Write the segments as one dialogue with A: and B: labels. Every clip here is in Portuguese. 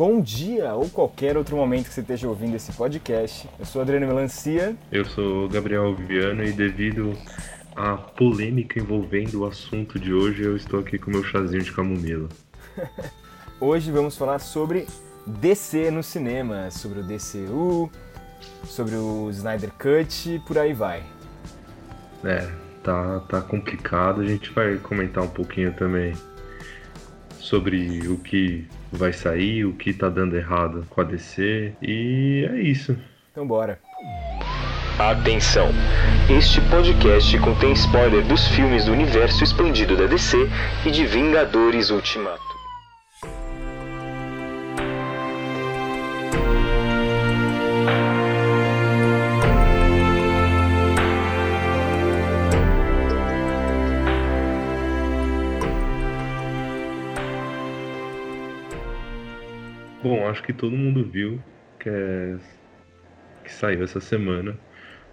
A: bom dia ou qualquer outro momento que você esteja ouvindo esse podcast. Eu sou Adriano Melancia.
B: Eu sou Gabriel Viano e devido à polêmica envolvendo o assunto de hoje, eu estou aqui com meu chazinho de camomila.
A: hoje vamos falar sobre DC no cinema, sobre o DCU, sobre o Snyder Cut e por aí vai.
B: É, tá, tá complicado. A gente vai comentar um pouquinho também sobre o que vai sair, o que tá dando errado com a DC e é isso.
A: Então bora.
C: Atenção! Este podcast contém spoiler dos filmes do universo expandido da DC e de Vingadores Ultimato.
B: Bom, acho que todo mundo viu que, é... que saiu essa semana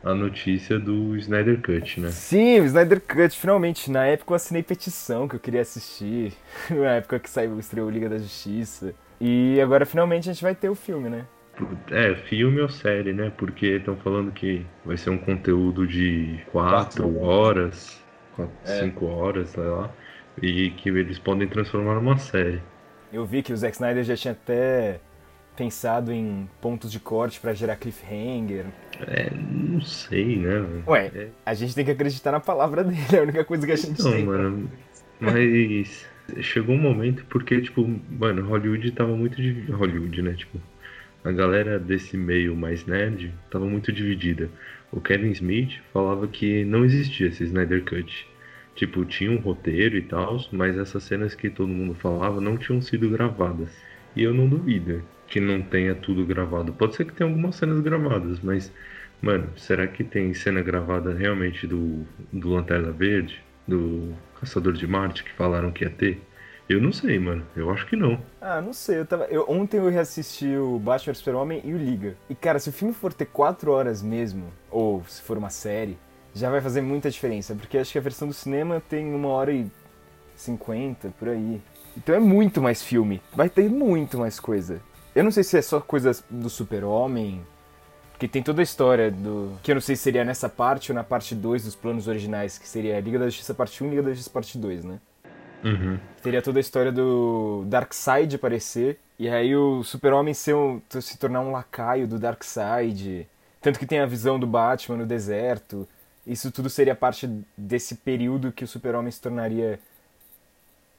B: a notícia do Snyder Cut, né?
A: Sim, o Snyder Cut, finalmente. Na época eu assinei petição que eu queria assistir. Na época que saiu, estreou Liga da Justiça. E agora finalmente a gente vai ter o filme, né?
B: É, filme ou série, né? Porque estão falando que vai ser um conteúdo de 4 horas, 5 é. horas, sei lá. E que eles podem transformar numa série.
A: Eu vi que o Zack Snyder já tinha até pensado em pontos de corte para gerar cliffhanger.
B: É, não sei, né?
A: Ué,
B: é.
A: a gente tem que acreditar na palavra dele, é a única coisa que a gente
B: não,
A: tem.
B: Mano, mas chegou um momento porque, tipo, mano, Hollywood tava muito de Hollywood, né? Tipo, a galera desse meio mais nerd tava muito dividida. O Kevin Smith falava que não existia esse Snyder Cut. Tipo, tinha um roteiro e tal, mas essas cenas que todo mundo falava não tinham sido gravadas. E eu não duvido que não tenha tudo gravado. Pode ser que tenha algumas cenas gravadas, mas, mano, será que tem cena gravada realmente do, do Lanterna Verde? Do Caçador de Marte que falaram que ia ter? Eu não sei, mano. Eu acho que não.
A: Ah, não sei. Eu tava... eu, ontem eu reassisti o Batman Super-Homem e o Liga. E, cara, se o filme for ter 4 horas mesmo, ou se for uma série, já vai fazer muita diferença, porque acho que a versão do cinema tem uma hora e cinquenta, por aí. Então é muito mais filme, vai ter muito mais coisa. Eu não sei se é só coisa do super-homem, porque tem toda a história do... Que eu não sei se seria nessa parte ou na parte 2 dos planos originais, que seria Liga da Justiça parte 1 e Liga da Justiça parte 2, né?
B: Uhum.
A: Teria toda a história do Darkseid aparecer, e aí o super-homem um, se tornar um lacaio do Darkseid. Tanto que tem a visão do Batman no deserto isso tudo seria parte desse período que o Super-Homem se tornaria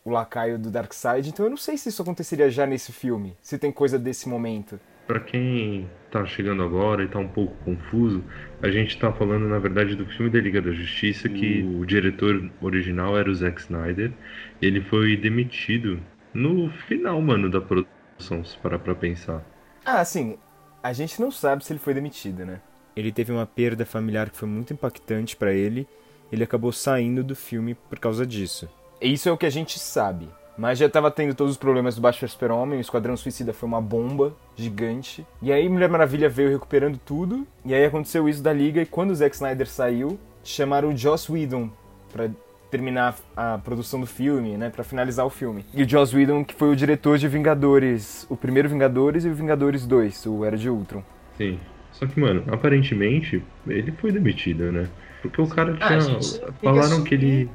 A: o lacaio do Darkseid. Então eu não sei se isso aconteceria já nesse filme, se tem coisa desse momento.
B: Para quem tá chegando agora e tá um pouco confuso, a gente tá falando na verdade do filme da Liga da Justiça, que o diretor original era o Zack Snyder. Ele foi demitido no final, mano, da produção, se parar pra pensar.
A: Ah, sim. A gente não sabe se ele foi demitido, né? Ele teve uma perda familiar que foi muito impactante para ele. Ele acabou saindo do filme por causa disso. Isso é o que a gente sabe. Mas já estava tendo todos os problemas do Baixo Super-Homem, o Esquadrão Suicida foi uma bomba gigante. E aí Mulher Maravilha veio recuperando tudo. E aí aconteceu isso da Liga, e quando o Zack Snyder saiu, chamaram o Joss Whedon para terminar a produção do filme, né, para finalizar o filme. E o Joss Whedon, que foi o diretor de Vingadores, o primeiro Vingadores e o Vingadores 2, o Era de Ultron.
B: Sim. Só que, mano, aparentemente ele foi demitido, né? Porque o cara ah, tinha. falaram que ele.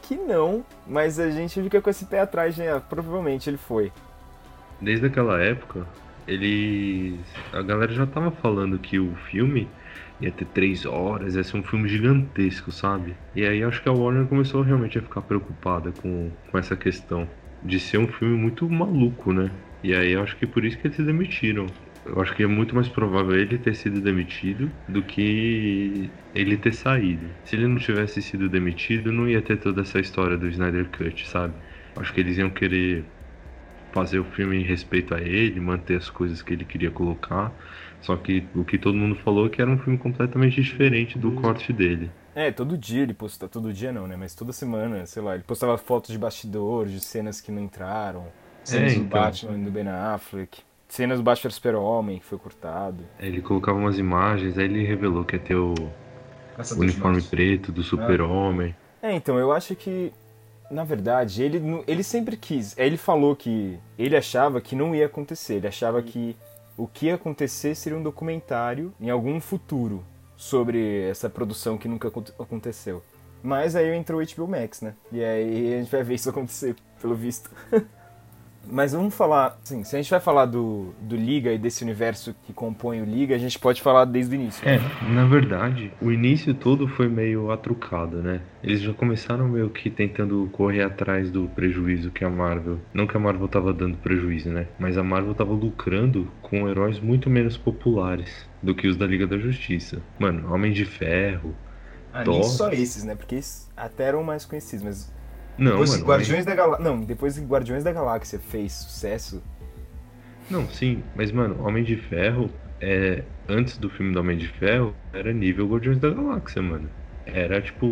A: Que não, mas a gente fica com esse pé atrás, né? Provavelmente ele foi.
B: Desde aquela época, ele. A galera já tava falando que o filme ia ter três horas, ia ser um filme gigantesco, sabe? E aí acho que a Warner começou realmente a ficar preocupada com, com essa questão de ser um filme muito maluco, né? E aí acho que por isso que eles se demitiram eu acho que é muito mais provável ele ter sido demitido do que ele ter saído. Se ele não tivesse sido demitido, não ia ter toda essa história do Snyder Cut, sabe? Acho que eles iam querer fazer o filme em respeito a ele, manter as coisas que ele queria colocar. Só que o que todo mundo falou é que era um filme completamente diferente do corte dele.
A: É, todo dia ele postava, todo dia não, né? Mas toda semana, sei lá, ele postava fotos de bastidores, de cenas que não entraram, cenas é, então. do Batman do Ben Affleck cenas do Batman Super-Homem, que foi cortado.
B: Ele colocava umas imagens, aí ele revelou que ia ter o uniforme preto do Super-Homem.
A: É, então, eu acho que Na verdade, ele, ele sempre quis. Ele falou que ele achava que não ia acontecer. Ele achava que o que ia acontecer seria um documentário em algum futuro sobre essa produção que nunca aconteceu. Mas aí entrou o HBO Max, né? E aí a gente vai ver isso acontecer, pelo visto. Mas vamos falar, assim, se a gente vai falar do, do Liga e desse universo que compõe o Liga, a gente pode falar desde o início.
B: É, na verdade, o início todo foi meio atrucado, né? Eles já começaram meio que tentando correr atrás do prejuízo que a Marvel. Não que a Marvel tava dando prejuízo, né? Mas a Marvel tava lucrando com heróis muito menos populares do que os da Liga da Justiça. Mano, Homem de Ferro.
A: Ah, Thor... nem só esses, né? Porque até eram mais conhecidos, mas
B: não,
A: depois
B: mano.
A: Guardiões da Galáxia. Não, depois Guardiões da Galáxia fez sucesso.
B: Não, sim, mas mano, Homem de Ferro é antes do filme do Homem de Ferro era nível Guardiões da Galáxia, mano. Era tipo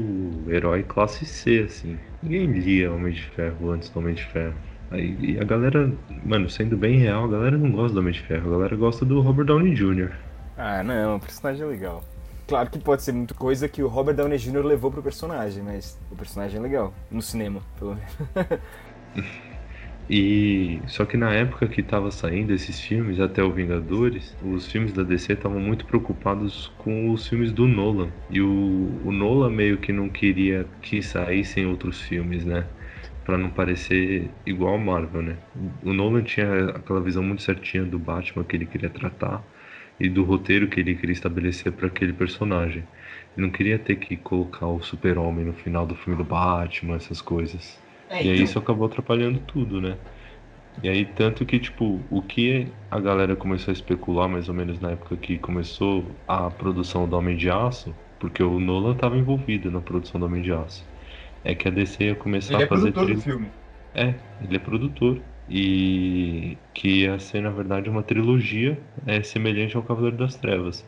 B: herói classe C assim. Ninguém lia Homem de Ferro antes do Homem de Ferro. Aí e a galera, mano, sendo bem real, a galera não gosta do Homem de Ferro, a galera gosta do Robert Downey Jr.
A: Ah, não, o personagem é legal. Claro que pode ser muita coisa que o Robert Downey Jr. levou pro personagem, mas o personagem é legal. No cinema, pelo menos.
B: E só que na época que tava saindo esses filmes, até o Vingadores, os filmes da DC estavam muito preocupados com os filmes do Nolan. E o, o Nolan meio que não queria que saíssem outros filmes, né? Pra não parecer igual ao Marvel, né? O Nolan tinha aquela visão muito certinha do Batman que ele queria tratar e do roteiro que ele queria estabelecer para aquele personagem. Ele não queria ter que colocar o super-homem no final do filme do Batman, essas coisas. É, então... E aí então. isso acabou atrapalhando tudo, né? E aí, tanto que, tipo, o que a galera começou a especular, mais ou menos na época que começou a produção do Homem de Aço, porque o Nolan estava envolvido na produção do Homem de Aço, é que a DC ia começar
A: ele
B: a fazer...
A: Ele é produtor tri... do filme.
B: É, ele é produtor e que ia ser na verdade uma trilogia é, semelhante ao Cavaleiro das Trevas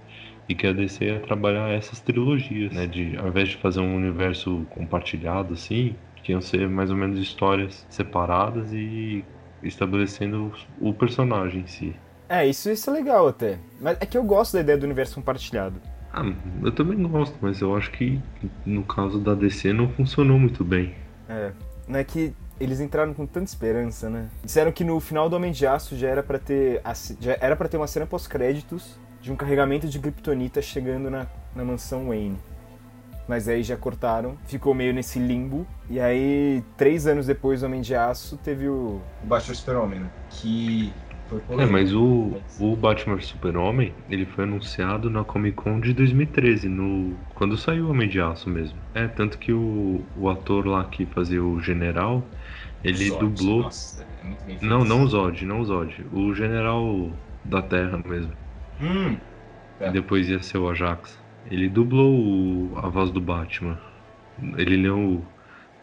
B: e que a DC ia trabalhar essas trilogias, né? De ao invés de fazer um universo compartilhado assim, que iam ser mais ou menos histórias separadas e estabelecendo o personagem em si.
A: É, isso, isso é legal até. Mas é que eu gosto da ideia do universo compartilhado.
B: Ah, eu também gosto, mas eu acho que no caso da DC não funcionou muito bem.
A: É, não é que eles entraram com tanta esperança, né? Disseram que no final do Homem de Aço já era para ter já era para ter uma cena pós-créditos de um carregamento de Kryptonita chegando na, na mansão Wayne. Mas aí já cortaram, ficou meio nesse limbo. E aí, três anos depois do Homem de Aço, teve o. O Batman Super-Homem, né? Que
B: é, mas o, o Batman Super-Homem, ele foi anunciado na Comic Con de 2013, no, quando saiu o Homem de Aço mesmo. É, tanto que o, o ator lá que fazia o General, ele Zod, dublou... Nossa, é não, não o Zod, não o Zod. O General da Terra mesmo.
A: Hum,
B: é. Depois ia ser o Ajax. Ele dublou o, a voz do Batman. Ele leu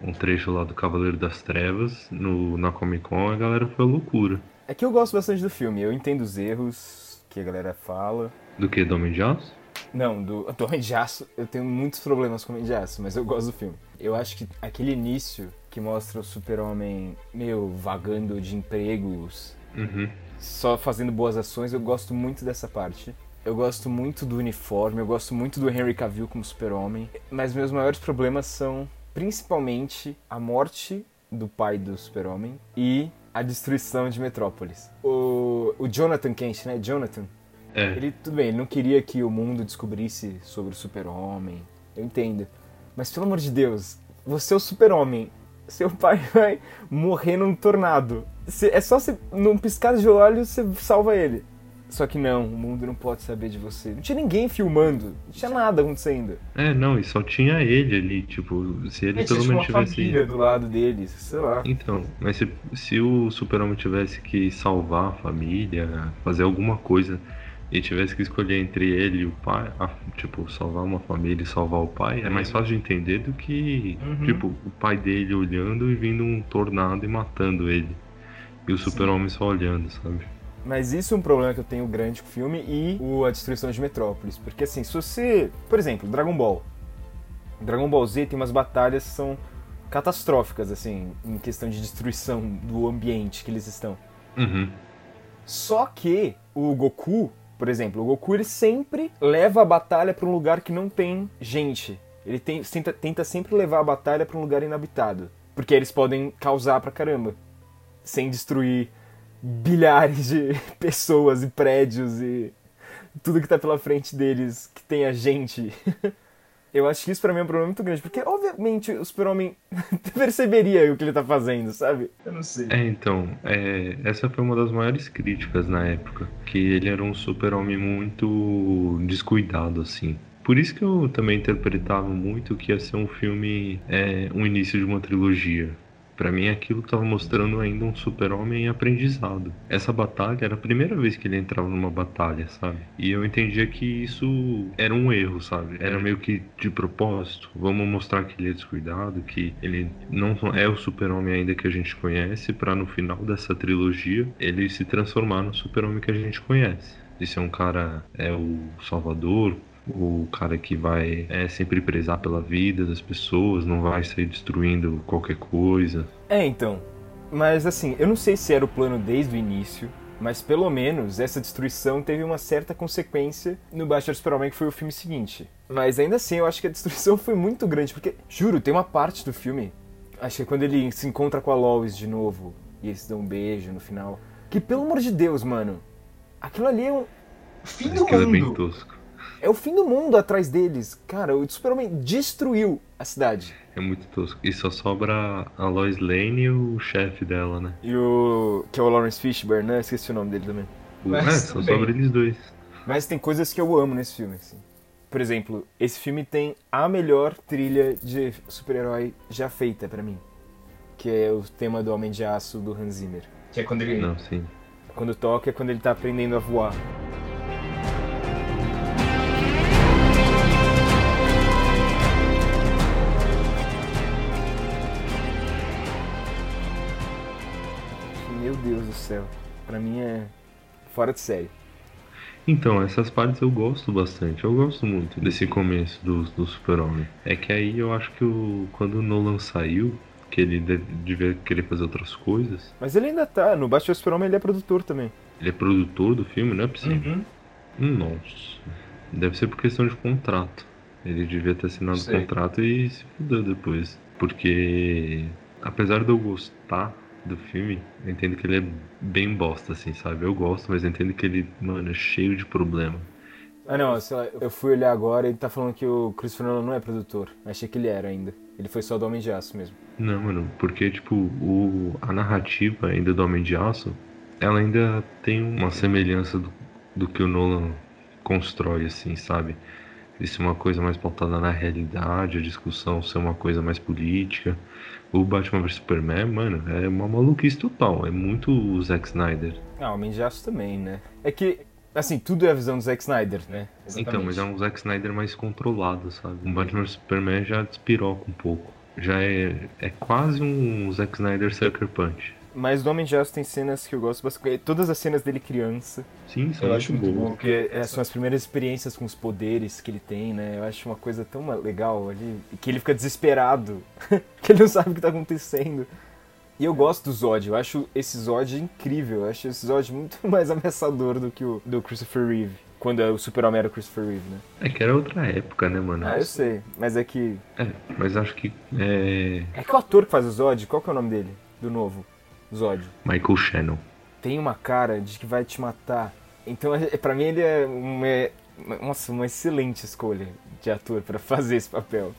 B: um trecho lá do Cavaleiro das Trevas no, na Comic Con, a galera foi loucura.
A: É que eu gosto bastante do filme, eu entendo os erros que a galera fala.
B: Do que? Do Homem de Aço?
A: Não, do, do Homem de Aço, eu tenho muitos problemas com o Homem de Aço, mas eu gosto do filme. Eu acho que aquele início que mostra o super-homem meio vagando de empregos,
B: uhum.
A: só fazendo boas ações, eu gosto muito dessa parte. Eu gosto muito do uniforme, eu gosto muito do Henry Cavill como super-homem, mas meus maiores problemas são principalmente a morte do pai do super-homem e a destruição de Metrópolis. O, o Jonathan Kent, né? Jonathan.
B: É.
A: Ele, tudo bem, ele não queria que o mundo descobrisse sobre o super-homem. Eu entendo. Mas pelo amor de Deus, você é o super-homem. Seu pai vai morrer num tornado. É só você, num piscar de olhos, você salva ele. Só que não, o mundo não pode saber de você. Não tinha ninguém filmando, não tinha nada acontecendo.
B: É, não, e só tinha ele ali, tipo, se ele pelo menos tivesse.
A: família do lado deles, sei lá.
B: Então, mas se, se o super-homem tivesse que salvar a família, fazer alguma coisa, e tivesse que escolher entre ele e o pai, a, tipo, salvar uma família e salvar o pai, é mais fácil de entender do que, uhum. tipo, o pai dele olhando e vindo um tornado e matando ele. E o super-homem só olhando, sabe?
A: Mas isso é um problema que eu tenho grande com o filme e o A Destruição de Metrópolis. Porque assim, se você. Por exemplo, Dragon Ball. Dragon Ball Z tem umas batalhas que são catastróficas, assim, em questão de destruição do ambiente que eles estão.
B: Uhum.
A: Só que o Goku, por exemplo, o Goku ele sempre leva a batalha para um lugar que não tem gente. Ele tem, tenta, tenta sempre levar a batalha para um lugar inabitado. Porque eles podem causar pra caramba. Sem destruir bilhares de pessoas e prédios e tudo que tá pela frente deles, que tem a gente. Eu acho que isso pra mim é um problema muito grande, porque obviamente o super-homem perceberia o que ele tá fazendo, sabe?
B: Eu não sei. É, então, é, essa foi uma das maiores críticas na época, que ele era um super-homem muito descuidado, assim. Por isso que eu também interpretava muito que ia ser um filme, é, um início de uma trilogia. Para mim, aquilo estava mostrando ainda um super-homem em aprendizado. Essa batalha era a primeira vez que ele entrava numa batalha, sabe? E eu entendia que isso era um erro, sabe? Era meio que de propósito. Vamos mostrar que ele é descuidado, que ele não é o super-homem ainda que a gente conhece, para no final dessa trilogia ele se transformar no super-homem que a gente conhece. De ser um cara, é o salvador, o cara que vai é, sempre prezar pela vida das pessoas, não vai sair destruindo qualquer coisa.
A: É, então. Mas assim, eu não sei se era o plano desde o início, mas pelo menos essa destruição teve uma certa consequência no Batman Super-Homem, que foi o filme seguinte. Mas ainda assim, eu acho que a destruição foi muito grande, porque, juro, tem uma parte do filme, acho que é quando ele se encontra com a Lois de novo, e eles dão um beijo no final, que pelo amor de Deus, mano, aquilo ali é um fim do mundo. É bem tosco. É o fim do mundo atrás deles. Cara, o Super-Homem destruiu a cidade.
B: É muito tosco. E só sobra a Lois Lane e o chefe dela, né?
A: E o. que é o Lawrence Fishburne, né? Esqueci o nome dele também.
B: Mas, é, só sobra eles dois.
A: Mas tem coisas que eu amo nesse filme, assim. Por exemplo, esse filme tem a melhor trilha de super-herói já feita para mim. Que é o tema do Homem de Aço do Hans Zimmer.
D: Que é quando ele.
B: Não, sim.
A: Quando toca é quando ele tá aprendendo a voar. Deus do céu. Pra mim é fora de série.
B: Então, essas partes eu gosto bastante. Eu gosto muito desse começo do, do Super-Homem. É que aí eu acho que o, quando o Nolan saiu, que ele deve, devia querer fazer outras coisas.
A: Mas ele ainda tá. No Batman Super-Homem ele é produtor também.
B: Ele é produtor do filme, não é possível? Uhum. Nossa. Deve ser por questão de contrato. Ele devia ter assinado o contrato e se fudeu depois. Porque, apesar de eu gostar do filme, eu entendo que ele é bem bosta, assim, sabe? Eu gosto, mas eu entendo que ele, mano, é cheio de problema.
A: Ah, não, sei lá, eu fui olhar agora e ele tá falando que o Christopher Nolan não é produtor. Achei que ele era ainda. Ele foi só do Homem de Aço mesmo.
B: Não, mano, porque, tipo, o, a narrativa ainda do Homem de Aço, ela ainda tem uma semelhança do, do que o Nolan constrói, assim, sabe? De ser uma coisa mais pautada na realidade, a discussão ser uma coisa mais política o Batman vs Superman, mano, é uma maluquice total. É muito o Zack Snyder.
A: Ah, Homem de Aço também, né? É que, assim, tudo é a visão do Zack Snyder, né?
B: Exatamente. Então, mas é um Zack Snyder mais controlado, sabe? O Batman vs Superman já despiroca um pouco. Já é, é quase um Zack Snyder Sucker Punch.
A: Mas do Homem de Aço tem cenas que eu gosto bastante. Todas as cenas dele criança.
B: Sim, eu acho muito bom.
A: Porque é, são as primeiras experiências com os poderes que ele tem, né? Eu acho uma coisa tão legal ali. Que ele fica desesperado. que ele não sabe o que tá acontecendo. E eu gosto do Zod, eu acho esse Zod incrível, eu acho esse Zod muito mais ameaçador do que o do Christopher Reeve. Quando o Super-Homem era o Christopher Reeve, né?
B: É que era outra época, né, mano?
A: Ah, eu sei, mas é que...
B: É, mas acho que... É...
A: é que o ator que faz o Zod, qual que é o nome dele? Do novo? Zod.
B: Michael Shannon.
A: Tem uma cara de que vai te matar. Então, é, para mim, ele é uma, nossa, uma excelente escolha de ator para fazer esse papel.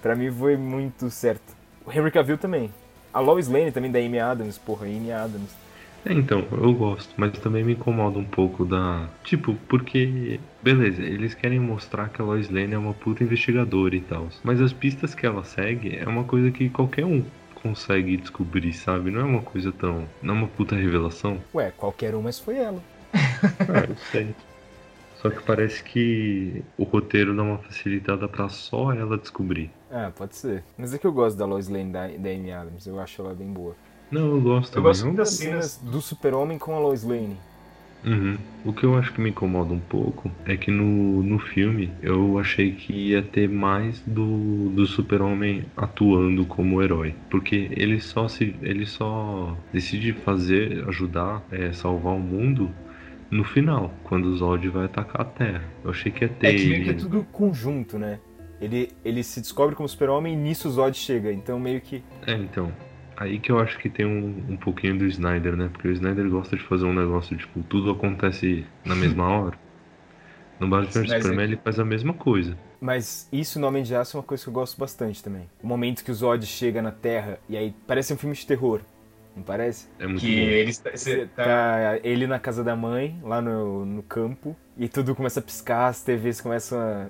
A: Para mim, foi muito certo. O Henry Cavill também. A Lois Lane também da Amy Adams, porra, Amy Adams.
B: É, então, eu gosto, mas também me incomoda um pouco da. Tipo, porque. Beleza, eles querem mostrar que a Lois Lane é uma puta investigadora e tal. Mas as pistas que ela segue é uma coisa que qualquer um consegue descobrir, sabe? Não é uma coisa tão. Não é uma puta revelação.
A: Ué, qualquer um, mas foi ela.
B: ah, eu sei. Só que parece que o roteiro dá uma facilitada para só ela descobrir.
A: Ah, pode ser. Mas é que eu gosto da Lois Lane da, da Amy Adams, eu acho ela bem boa.
B: Não, eu gosto
A: eu gosto das cenas do super-homem com a Lois Lane.
B: Uhum. O que eu acho que me incomoda um pouco é que no, no filme eu achei que ia ter mais do, do super-homem atuando como herói. Porque ele só se. ele só decide fazer, ajudar, é, salvar o mundo no final, quando o Zod vai atacar a Terra. Eu achei que ia ter.
A: É que, é tudo conjunto, né? Ele, ele se descobre como super-homem e nisso o Zod chega. Então meio que.
B: É, então. Aí que eu acho que tem um, um pouquinho do Snyder, né? Porque o Snyder gosta de fazer um negócio, tipo, tudo acontece na mesma hora. No Batman vs Superman ele faz a mesma coisa.
A: Mas isso no Homem de Aço é uma coisa que eu gosto bastante também. O momento que o Zod chega na Terra e aí parece um filme de terror. Não parece?
B: É muito
D: Que
B: bom.
D: ele tá,
A: Tá ele na casa da mãe, lá no, no campo, e tudo começa a piscar, as TVs começam a.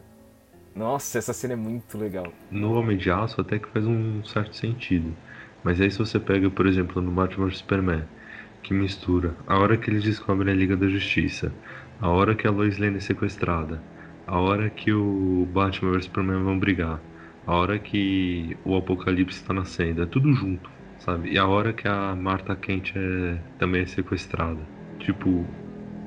A: Nossa, essa cena é muito legal.
B: No Homem de Aço até que faz um certo sentido. Mas aí se você pega, por exemplo, no Batman vs Superman, que mistura a hora que eles descobrem a Liga da Justiça, a hora que a Lois Lane é sequestrada, a hora que o Batman vs Superman vão brigar, a hora que o Apocalipse está nascendo, é tudo junto, sabe? E a hora que a Martha Kent é, também é sequestrada. Tipo,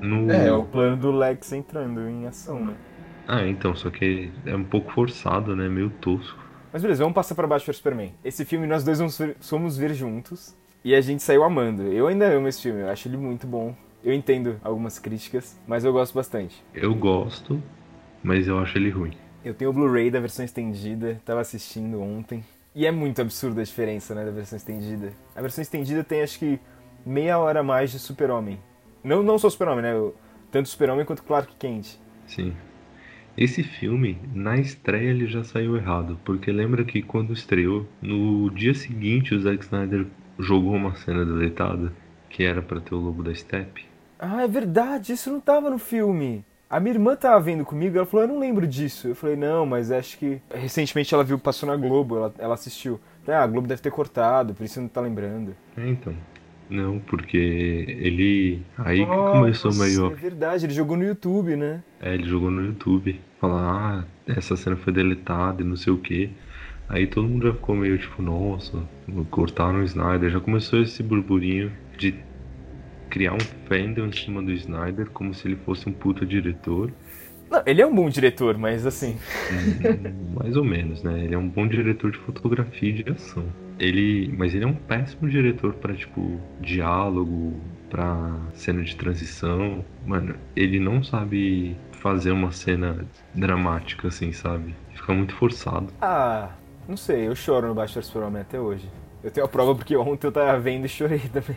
B: no...
A: É, o plano do Lex entrando em ação, né?
B: Ah, então, só que é um pouco forçado, né? Meio tosco.
A: Mas beleza, vamos passar pra baixo para Superman. Esse filme nós dois vamos ver, somos ver juntos. E a gente saiu amando. Eu ainda amo esse filme, eu acho ele muito bom. Eu entendo algumas críticas, mas eu gosto bastante.
B: Eu gosto, mas eu acho ele ruim.
A: Eu tenho o Blu-ray da versão estendida, tava assistindo ontem. E é muito absurda a diferença, né, da versão estendida. A versão estendida tem acho que meia hora a mais de Super-Homem. Não, não só Super-Homem, né? Tanto Super-Homem quanto Clark Kent.
B: Sim. Esse filme, na estreia, ele já saiu errado, porque lembra que quando estreou, no dia seguinte o Zack Snyder jogou uma cena deletada, que era pra ter o Lobo da Steppe.
A: Ah, é verdade, isso não tava no filme. A minha irmã tava vendo comigo, ela falou, eu não lembro disso. Eu falei, não, mas acho que. Recentemente ela viu, passou na Globo, ela, ela assistiu. Ah, a Globo deve ter cortado, por isso não tá lembrando.
B: É, então. Não, porque ele. Aí que começou
A: É
B: meio.
A: verdade, ele jogou no YouTube, né?
B: É, ele jogou no YouTube. Falar, ah, essa cena foi deletada e não sei o que. Aí todo mundo já ficou meio tipo, nossa, cortaram o Snyder. Já começou esse burburinho de criar um fandom em cima do Snyder como se ele fosse um puta diretor.
A: Não, ele é um bom diretor, mas assim.
B: Hum, Mais ou menos, né? Ele é um bom diretor de fotografia e de ação. Ele, mas ele é um péssimo diretor pra tipo diálogo, pra cena de transição. Mano, ele não sabe fazer uma cena dramática assim, sabe? Fica muito forçado.
A: Ah, não sei, eu choro no Batman vs Super-Homem até hoje. Eu tenho a prova porque ontem eu tava vendo e chorei também.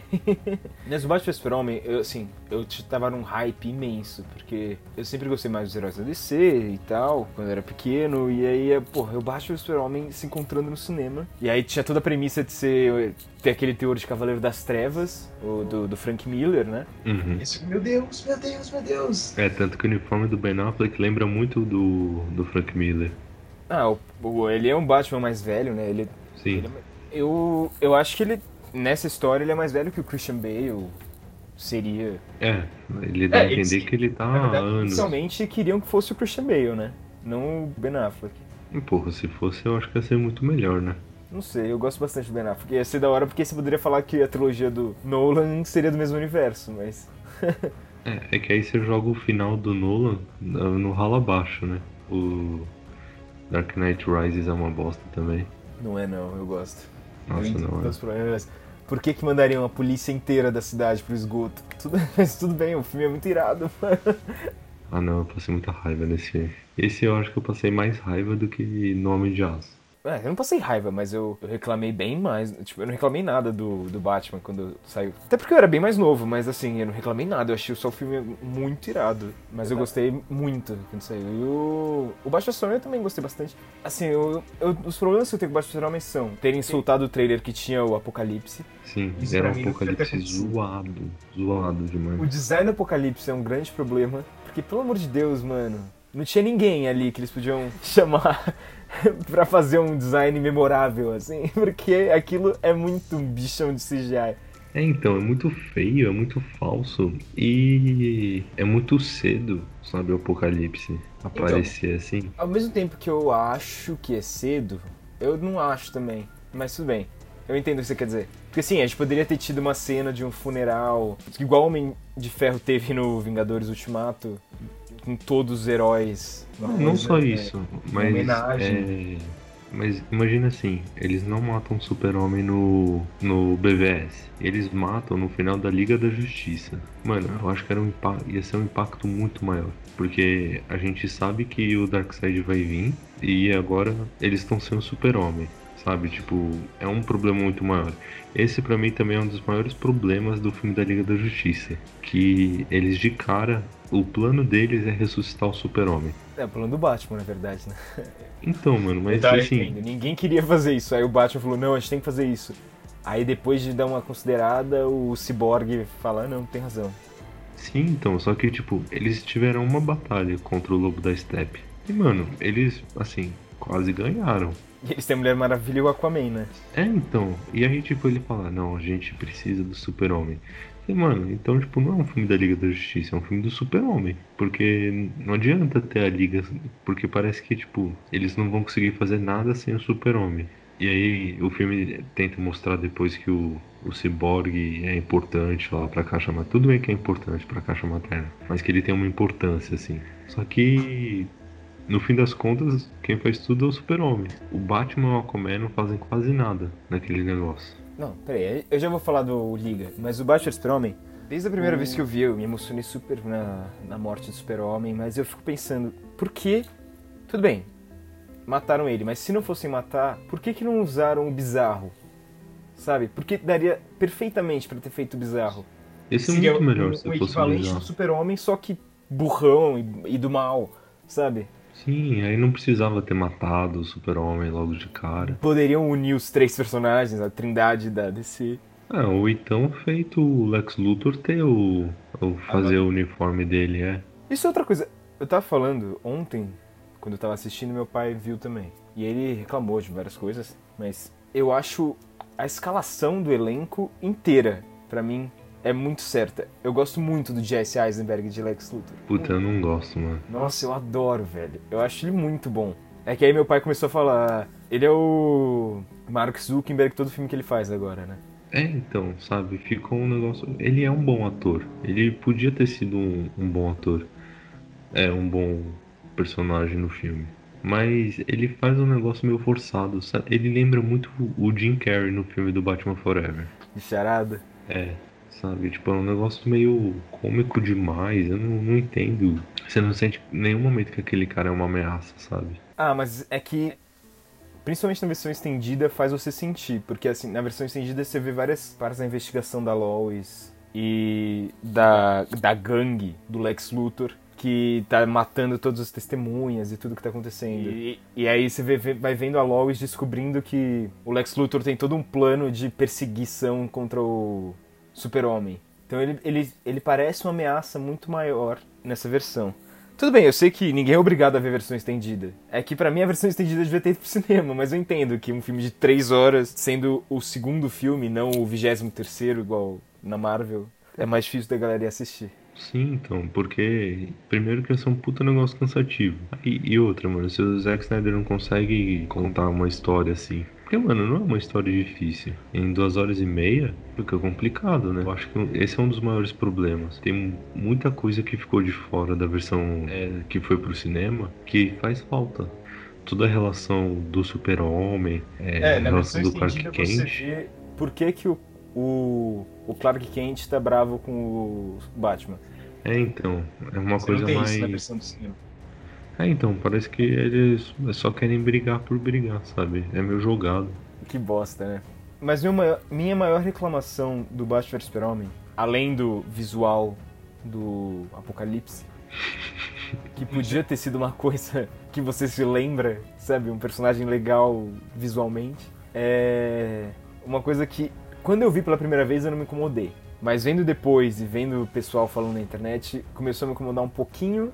A: Mas o Batman vs Super-Homem, eu, assim, eu tava num hype imenso, porque eu sempre gostei mais dos heróis da DC e tal, quando eu era pequeno, e aí, porra, o Batman vs Super-Homem se encontrando no cinema. E aí tinha toda a premissa de ser, ter aquele teor de Cavaleiro das Trevas, o do, do Frank Miller, né?
B: Uhum.
D: Meu Deus, meu Deus, meu Deus.
B: É, tanto que o uniforme do Ben Affleck lembra muito do, do Frank Miller.
A: Ah, o, o- ele é um Batman mais velho, né? Ele,
B: Sim.
A: Ele é- Eu, eu acho que ele, nessa história, ele é mais velho que o Christian Bale seria.
B: É, ele dá a
D: É, eles-
B: entender que ele tá há
D: verdade,
B: anos.
A: Inicialmente queriam que fosse o Christian Bale, né? Não o Ben Affleck.
B: E, Porra, se fosse eu acho que ia ser muito melhor, né?
A: Não sei, eu gosto bastante do Ben Affleck. Ia ser da hora porque você poderia falar que a trilogia do Nolan seria do mesmo universo, mas.
B: É, é que aí você joga o final do Nolan no no ralo abaixo, né? O Dark Knight Rises é uma bosta também.
A: Não é não, eu gosto.
B: Nossa,
A: Eu entendo
B: não é.
A: os problemas. Por que, que mandariam a polícia inteira da cidade pro esgoto? Tudo, mas tudo bem, o filme é muito irado.
B: Ah não, eu passei muita raiva nesse. Esse eu acho que eu passei mais raiva do que Nome de Aço.
A: É, eu não passei raiva, mas eu, eu reclamei bem mais. Tipo, eu não reclamei nada do, do Batman quando saiu. Até porque eu era bem mais novo, mas assim, eu não reclamei nada. Eu achei só o filme muito irado. Mas eu gostei muito quando saiu. E o, o Batman Superman eu também gostei bastante. Assim, eu, eu- os problemas que eu tenho com o Batman Superman são terem soltado o trailer que tinha o Apocalipse.
B: Sim,
D: Isso
B: era um apocalipse zoado. Zoado
A: O
B: demais.
A: design do Apocalipse é um grande problema. Porque, pelo amor de Deus, mano, não tinha ninguém ali que eles podiam chamar pra fazer um design memorável, assim. Porque aquilo é muito um bichão de CGI.
B: É, então, é muito feio, é muito falso e é muito cedo, sabe, o apocalipse aparecer assim.
A: Ao mesmo tempo que eu acho que é cedo, eu não acho também. Mas tudo bem. Eu entendo o que você quer dizer. Porque sim, a gente poderia ter tido uma cena de um funeral, igual o Homem de Ferro teve no Vingadores Ultimato, com todos os heróis.
B: Não, não só
D: é,
B: isso, mas
D: homenagem.
B: é, Mas imagina assim, eles não matam o Super-Homem no, no BVS. Eles matam no final da Liga da Justiça. Mano, eu acho que era um ia ser um impacto muito maior. Porque a gente sabe que o Darkseid vai vir e agora eles estão sendo Super-Homem sabe? Tipo, é um problema muito maior. Esse para mim também é um dos maiores problemas do filme da Liga da Justiça, que eles de cara, o plano deles é ressuscitar o Super-Homem.
A: É o plano do Batman, na verdade, né?
B: Então, mano, mas tá, assim,
A: ninguém queria fazer isso. Aí o Batman falou: "Não, a gente tem que fazer isso". Aí depois de dar uma considerada, o Cyborg fala: "Não, tem razão".
B: Sim, então, só que tipo, eles tiveram uma batalha contra o Lobo da Steppe. E mano, eles assim, quase ganharam.
A: E eles têm Mulher Maravilha e o Aquaman, né?
B: É, então. E aí, tipo, ele fala, não, a gente precisa do Super-Homem. Mano, então, tipo, não é um filme da Liga da Justiça, é um filme do Super-Homem. Porque não adianta ter a Liga, porque parece que, tipo, eles não vão conseguir fazer nada sem o Super-Homem. E aí o filme tenta mostrar depois que o, o Cyborg é importante lá pra caixa materna. Tudo bem que é importante pra caixa materna, mas que ele tem uma importância, assim. Só que no fim das contas, quem faz tudo é o super-homem. O Batman e o Aquaman não fazem quase nada naquele negócio.
A: Não, peraí, eu já vou falar do Liga, mas o Batman e o Super-Homem, desde a primeira hum. vez que eu vi, eu me emocionei super na, na morte do Super-Homem, mas eu fico pensando, por que... Tudo bem, mataram ele, mas se não fossem matar, por que que não usaram o Bizarro? Sabe? Porque daria perfeitamente para ter feito o Bizarro.
B: Esse é Seria muito melhor um, se
A: um
B: fosse
A: equivalente do Super-Homem, só que burrão e, e do mal, sabe?
B: Sim, aí não precisava ter matado o Super-Homem logo de cara.
A: Poderiam unir os três personagens, a trindade da DC.
B: Ah, ou então feito o Lex Luthor ter o. o fazer ah, o uniforme dele, é.
A: Isso é outra coisa. Eu tava falando ontem, quando eu tava assistindo, meu pai viu também. E ele reclamou de várias coisas, mas eu acho a escalação do elenco inteira, para mim, é muito certa. Eu gosto muito do Jesse Eisenberg de Lex Luthor.
B: Puta, eu não gosto, mano.
A: Nossa, eu adoro, velho. Eu acho ele muito bom. É que aí meu pai começou a falar. Ele é o Mark Zuckerberg todo filme que ele faz agora, né?
B: É, então, sabe? Ficou um negócio. Ele é um bom ator. Ele podia ter sido um, um bom ator. É, um bom personagem no filme. Mas ele faz um negócio meio forçado. Sabe? Ele lembra muito o Jim Carrey no filme do Batman Forever.
A: De charada?
B: É sabe? Tipo, é um negócio meio cômico demais, eu não, não entendo. Você não sente em nenhum momento que aquele cara é uma ameaça, sabe?
A: Ah, mas é que principalmente na versão estendida faz você sentir, porque assim, na versão estendida você vê várias partes da investigação da Lois e da, da gangue do Lex Luthor que tá matando todas as testemunhas e tudo que tá acontecendo. E, e aí você vê, vai vendo a Lois descobrindo que o Lex Luthor tem todo um plano de perseguição contra o Super-Homem. Então ele, ele, ele parece uma ameaça muito maior nessa versão. Tudo bem, eu sei que ninguém é obrigado a ver versão estendida. É que para mim a versão estendida devia ter ido pro cinema, mas eu entendo que um filme de três horas, sendo o segundo filme, não o vigésimo terceiro, igual na Marvel, é mais difícil da galera ir assistir.
B: Sim, então, porque primeiro que ia ser um puta negócio cansativo. E, e outra, mano, se o Zack Snyder não consegue contar uma história assim porque, mano, não é uma história difícil. Em duas horas e meia fica complicado, né? Eu acho que esse é um dos maiores problemas. Tem muita coisa que ficou de fora da versão é, que foi pro cinema que faz falta. Toda a relação do super-homem, é, é, a relação do Clark Kent.
A: por que, que o, o, o Clark Kent tá bravo com o Batman.
B: É, então, é uma você coisa mais. Isso na versão do cinema. É, então, parece que eles só querem brigar por brigar, sabe? É meio jogado.
A: Que bosta, né? Mas minha maior, minha maior reclamação do Batman vs Super-Homem, além do visual do Apocalipse, que podia ter sido uma coisa que você se lembra, sabe? Um personagem legal visualmente, é uma coisa que, quando eu vi pela primeira vez, eu não me incomodei. Mas vendo depois e vendo o pessoal falando na internet, começou a me incomodar um pouquinho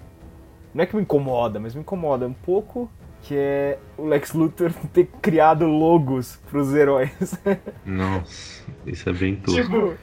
A: não é que me incomoda, mas me incomoda um pouco que é o Lex Luthor ter criado logos pros heróis.
B: Nossa, isso é bem tosco.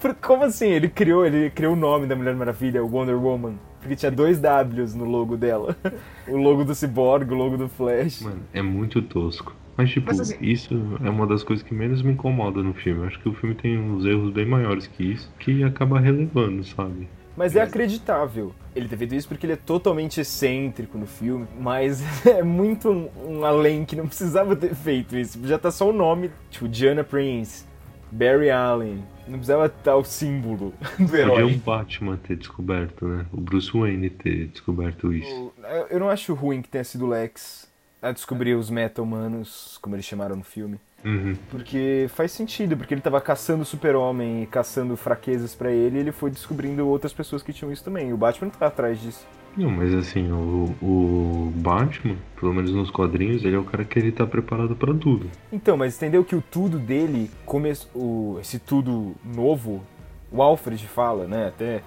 A: Tipo, como assim? Ele criou, ele criou o nome da Mulher Maravilha, o Wonder Woman. Porque tinha dois Ws no logo dela. O logo do Cyborg, o logo do Flash.
B: Mano, é muito tosco. Mas, tipo, Mas, assim, isso é uma das coisas que menos me incomoda no filme. acho que o filme tem uns erros bem maiores que isso, que acaba relevando, sabe?
A: Mas é acreditável ele ter feito isso porque ele é totalmente excêntrico no filme, mas é muito um, um além que não precisava ter feito isso. Já tá só o nome, tipo, Diana Prince, Barry Allen. Não precisava estar o símbolo do herói.
B: Podia um Batman ter descoberto, né? O Bruce Wayne ter descoberto isso.
A: Eu não acho ruim que tenha sido o Lex a descobrir os meta-humanos, como eles chamaram no filme.
B: Uhum.
A: Porque faz sentido, porque ele tava caçando o super-homem e caçando fraquezas para ele e ele foi descobrindo outras pessoas que tinham isso também. O Batman não tá atrás disso.
B: Não, mas assim, o, o Batman, pelo menos nos quadrinhos, ele é o cara que ele tá preparado para tudo.
A: Então, mas entendeu que o tudo dele, come... o... esse tudo novo, o Alfred fala, né, até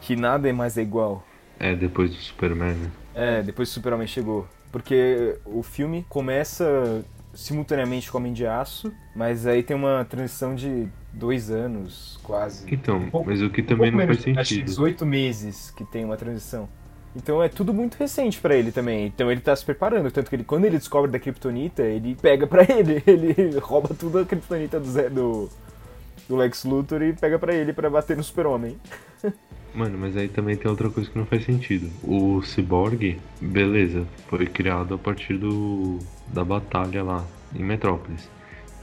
A: que nada é mais igual.
B: É, depois do Superman, né?
A: É, depois que o Superman chegou. Porque o filme começa simultaneamente com Homem de Aço, mas aí tem uma transição de dois anos, quase.
B: Então, mas o que também um não faz sentido.
A: Acho que 18 meses que tem uma transição. Então é tudo muito recente para ele também. Então ele tá se preparando. Tanto que ele, quando ele descobre da Kryptonita, ele pega para ele. Ele rouba tudo a Kryptonita do, Zé, do, do Lex Luthor e pega para ele para bater no Super-Homem.
B: Mano, mas aí também tem outra coisa que não faz sentido. O Cyborg, beleza, foi criado a partir do da batalha lá em Metrópolis.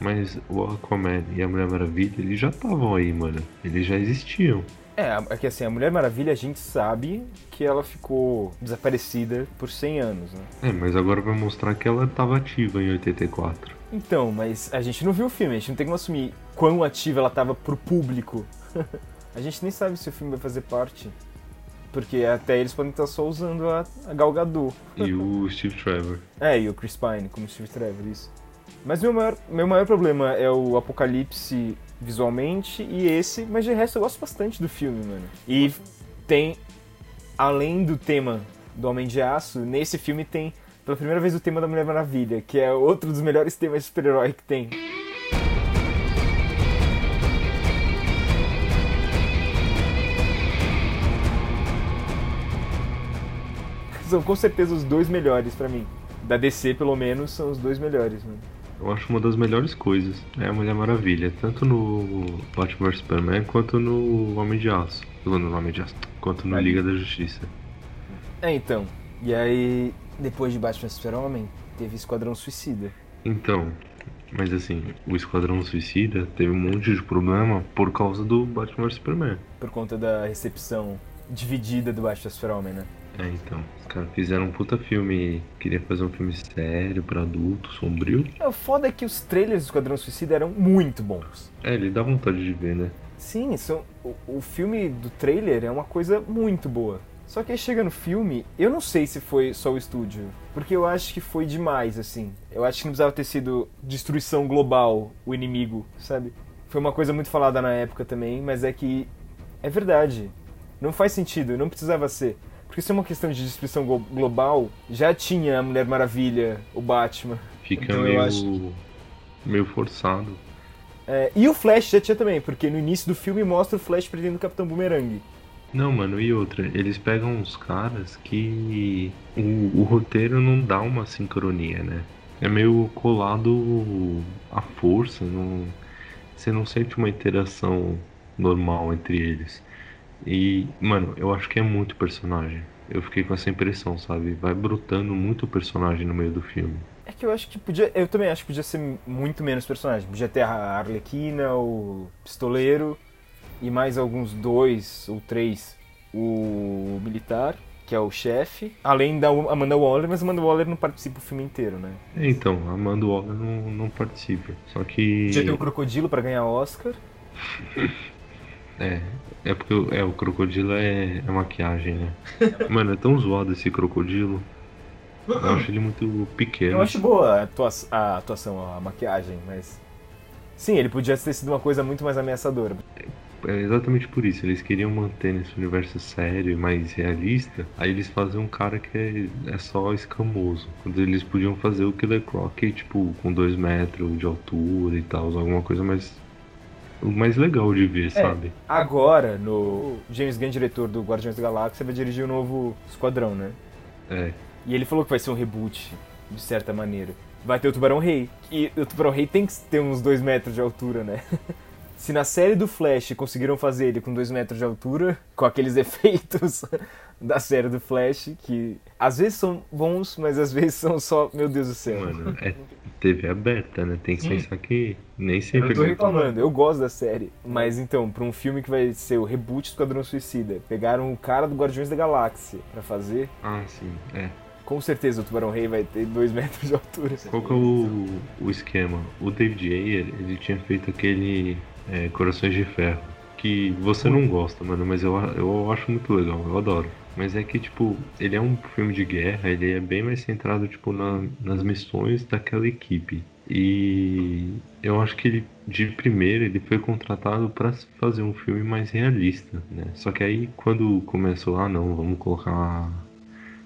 B: Mas o Aquaman e a Mulher Maravilha, eles já estavam aí, mano. Eles já existiam.
A: É, é que assim, a Mulher Maravilha a gente sabe que ela ficou desaparecida por 100 anos, né?
B: É, mas agora vai mostrar que ela estava ativa em 84.
A: Então, mas a gente não viu o filme, a gente não tem como assumir quão ativa ela estava pro público. A gente nem sabe se o filme vai fazer parte. Porque até eles podem estar só usando a, a Gal Gadot.
B: E o Steve Trevor.
A: É, e o Chris Pine como Steve Trevor, isso. Mas meu maior, meu maior problema é o Apocalipse visualmente e esse, mas de resto eu gosto bastante do filme, mano. E tem, além do tema do Homem de Aço, nesse filme tem pela primeira vez o tema da Mulher Maravilha, que é outro dos melhores temas de super-herói que tem. São com certeza os dois melhores para mim. Da DC, pelo menos, são os dois melhores, mano.
B: Eu acho uma das melhores coisas. É a Mulher Maravilha. Tanto no Batman vs Superman quanto no Homem de Aço. No Homem de Aço. Quanto no Liga da Justiça.
A: É, então. E aí, depois de Batman vs Super-Homem, teve Esquadrão Suicida.
B: Então, mas assim, o Esquadrão Suicida teve um monte de problema por causa do Batman vs Superman.
A: Por conta da recepção dividida do Batman vs Super-Homem, né?
B: É, então. Os caras fizeram um puta filme. Queria fazer um filme sério, pra adulto, sombrio.
A: É, o foda é que os trailers do Esquadrão Suicida eram muito bons.
B: É, ele dá vontade de ver, né?
A: Sim, são, o, o filme do trailer é uma coisa muito boa. Só que aí chega no filme, eu não sei se foi só o estúdio, porque eu acho que foi demais, assim. Eu acho que não precisava ter sido destruição global o inimigo, sabe? Foi uma coisa muito falada na época também, mas é que é verdade. Não faz sentido, não precisava ser. Porque se é uma questão de destruição global, já tinha a Mulher Maravilha, o Batman.
B: Fica então meio, acho... meio forçado.
A: É, e o Flash já tinha também, porque no início do filme mostra o Flash prendendo o Capitão Boomerang.
B: Não, mano, e outra, eles pegam uns caras que o, o roteiro não dá uma sincronia, né? É meio colado à força, não, você não sente uma interação normal entre eles. E, mano, eu acho que é muito personagem. Eu fiquei com essa impressão, sabe? Vai brotando muito personagem no meio do filme.
A: É que eu acho que podia. Eu também acho que podia ser muito menos personagem. Podia ter a Arlequina, o Pistoleiro e mais alguns dois ou três. O militar, que é o chefe, além da Amanda Waller, mas Amanda Waller não participa do filme inteiro, né?
B: Então, Amanda Waller não, não participa. Só que.
A: Podia ter o Crocodilo para ganhar Oscar.
B: é, é porque é, o crocodilo é, é maquiagem, né? Mano, é tão zoado esse crocodilo. Eu acho ele muito pequeno.
A: Eu acho boa a, atua a atuação, a maquiagem, mas. Sim, ele podia ter sido uma coisa muito mais ameaçadora.
B: É exatamente por isso, eles queriam manter nesse universo sério e mais realista, aí eles fazem um cara que é, é só escamoso. Quando eles podiam fazer o Killer Croc, tipo, com dois metros de altura e tal, alguma coisa mais o mais legal de ver, é, sabe?
A: Agora, no James Gunn, diretor do Guardiões da Galáxia, vai dirigir o um novo Esquadrão, né?
B: É.
A: E ele falou que vai ser um reboot, de certa maneira. Vai ter o Tubarão Rei. E o Tubarão Rei tem que ter uns dois metros de altura, né? Se na série do Flash conseguiram fazer ele com 2 metros de altura, com aqueles efeitos da série do Flash, que às vezes são bons, mas às vezes são só, meu Deus do céu.
B: Mano, é TV aberta, né? Tem que pensar que nem sempre.
A: Eu tô reclamando, eu gosto da série. Mas então, pra um filme que vai ser o reboot do Esquadrão Suicida, pegaram o cara do Guardiões da Galáxia pra fazer.
B: Ah, sim, é.
A: Com certeza o Tubarão Rei vai ter 2 metros de altura.
B: Qual que é o, o esquema? O David Ayer, ele tinha feito aquele é, Corações de Ferro, que você não gosta, mano, mas eu, eu acho muito legal, eu adoro. Mas é que, tipo, ele é um filme de guerra, ele é bem mais centrado, tipo, na, nas missões daquela equipe. E eu acho que ele, de primeira, ele foi contratado para fazer um filme mais realista, né? Só que aí, quando começou, ah, não, vamos colocar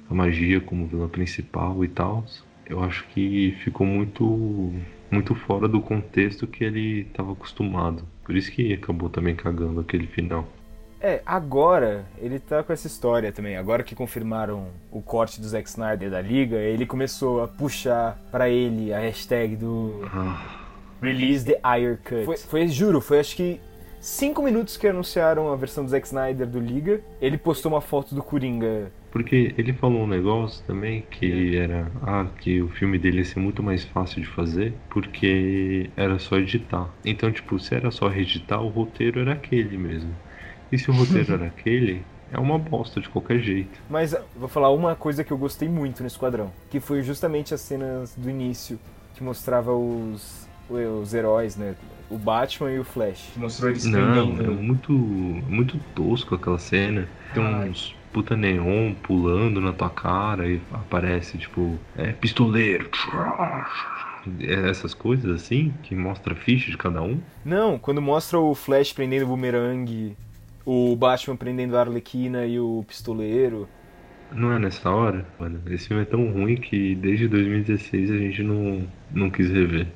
B: a magia como vilã principal e tal, eu acho que ficou muito muito fora do contexto que ele estava acostumado. Por isso que acabou também cagando aquele final.
A: É, agora ele tá com essa história também. Agora que confirmaram o corte do Zack Snyder da liga, ele começou a puxar para ele a hashtag do ah. Release the Ayer Cut. Foi, foi, juro, foi acho que cinco minutos que anunciaram a versão do Zack Snyder do Liga. Ele postou uma foto do Coringa
B: porque ele falou um negócio também que era ah, que o filme dele ia ser muito mais fácil de fazer porque era só editar. Então, tipo, se era só reeditar, o roteiro era aquele mesmo. E se o roteiro era aquele, é uma bosta de qualquer jeito.
A: Mas vou falar uma coisa que eu gostei muito no Esquadrão, que foi justamente as cenas do início que mostrava os os heróis, né? O Batman e o Flash.
E: Mostrou eles
B: Não, é muito muito tosco aquela cena. Tem uns puta neon pulando na tua cara e aparece, tipo, é, pistoleiro. Essas coisas assim, que mostra ficha de cada um?
A: Não, quando mostra o Flash prendendo o boomerang, o Batman prendendo a Arlequina e o pistoleiro.
B: Não é nessa hora? Mano, esse filme é tão ruim que desde 2016 a gente não, não quis rever.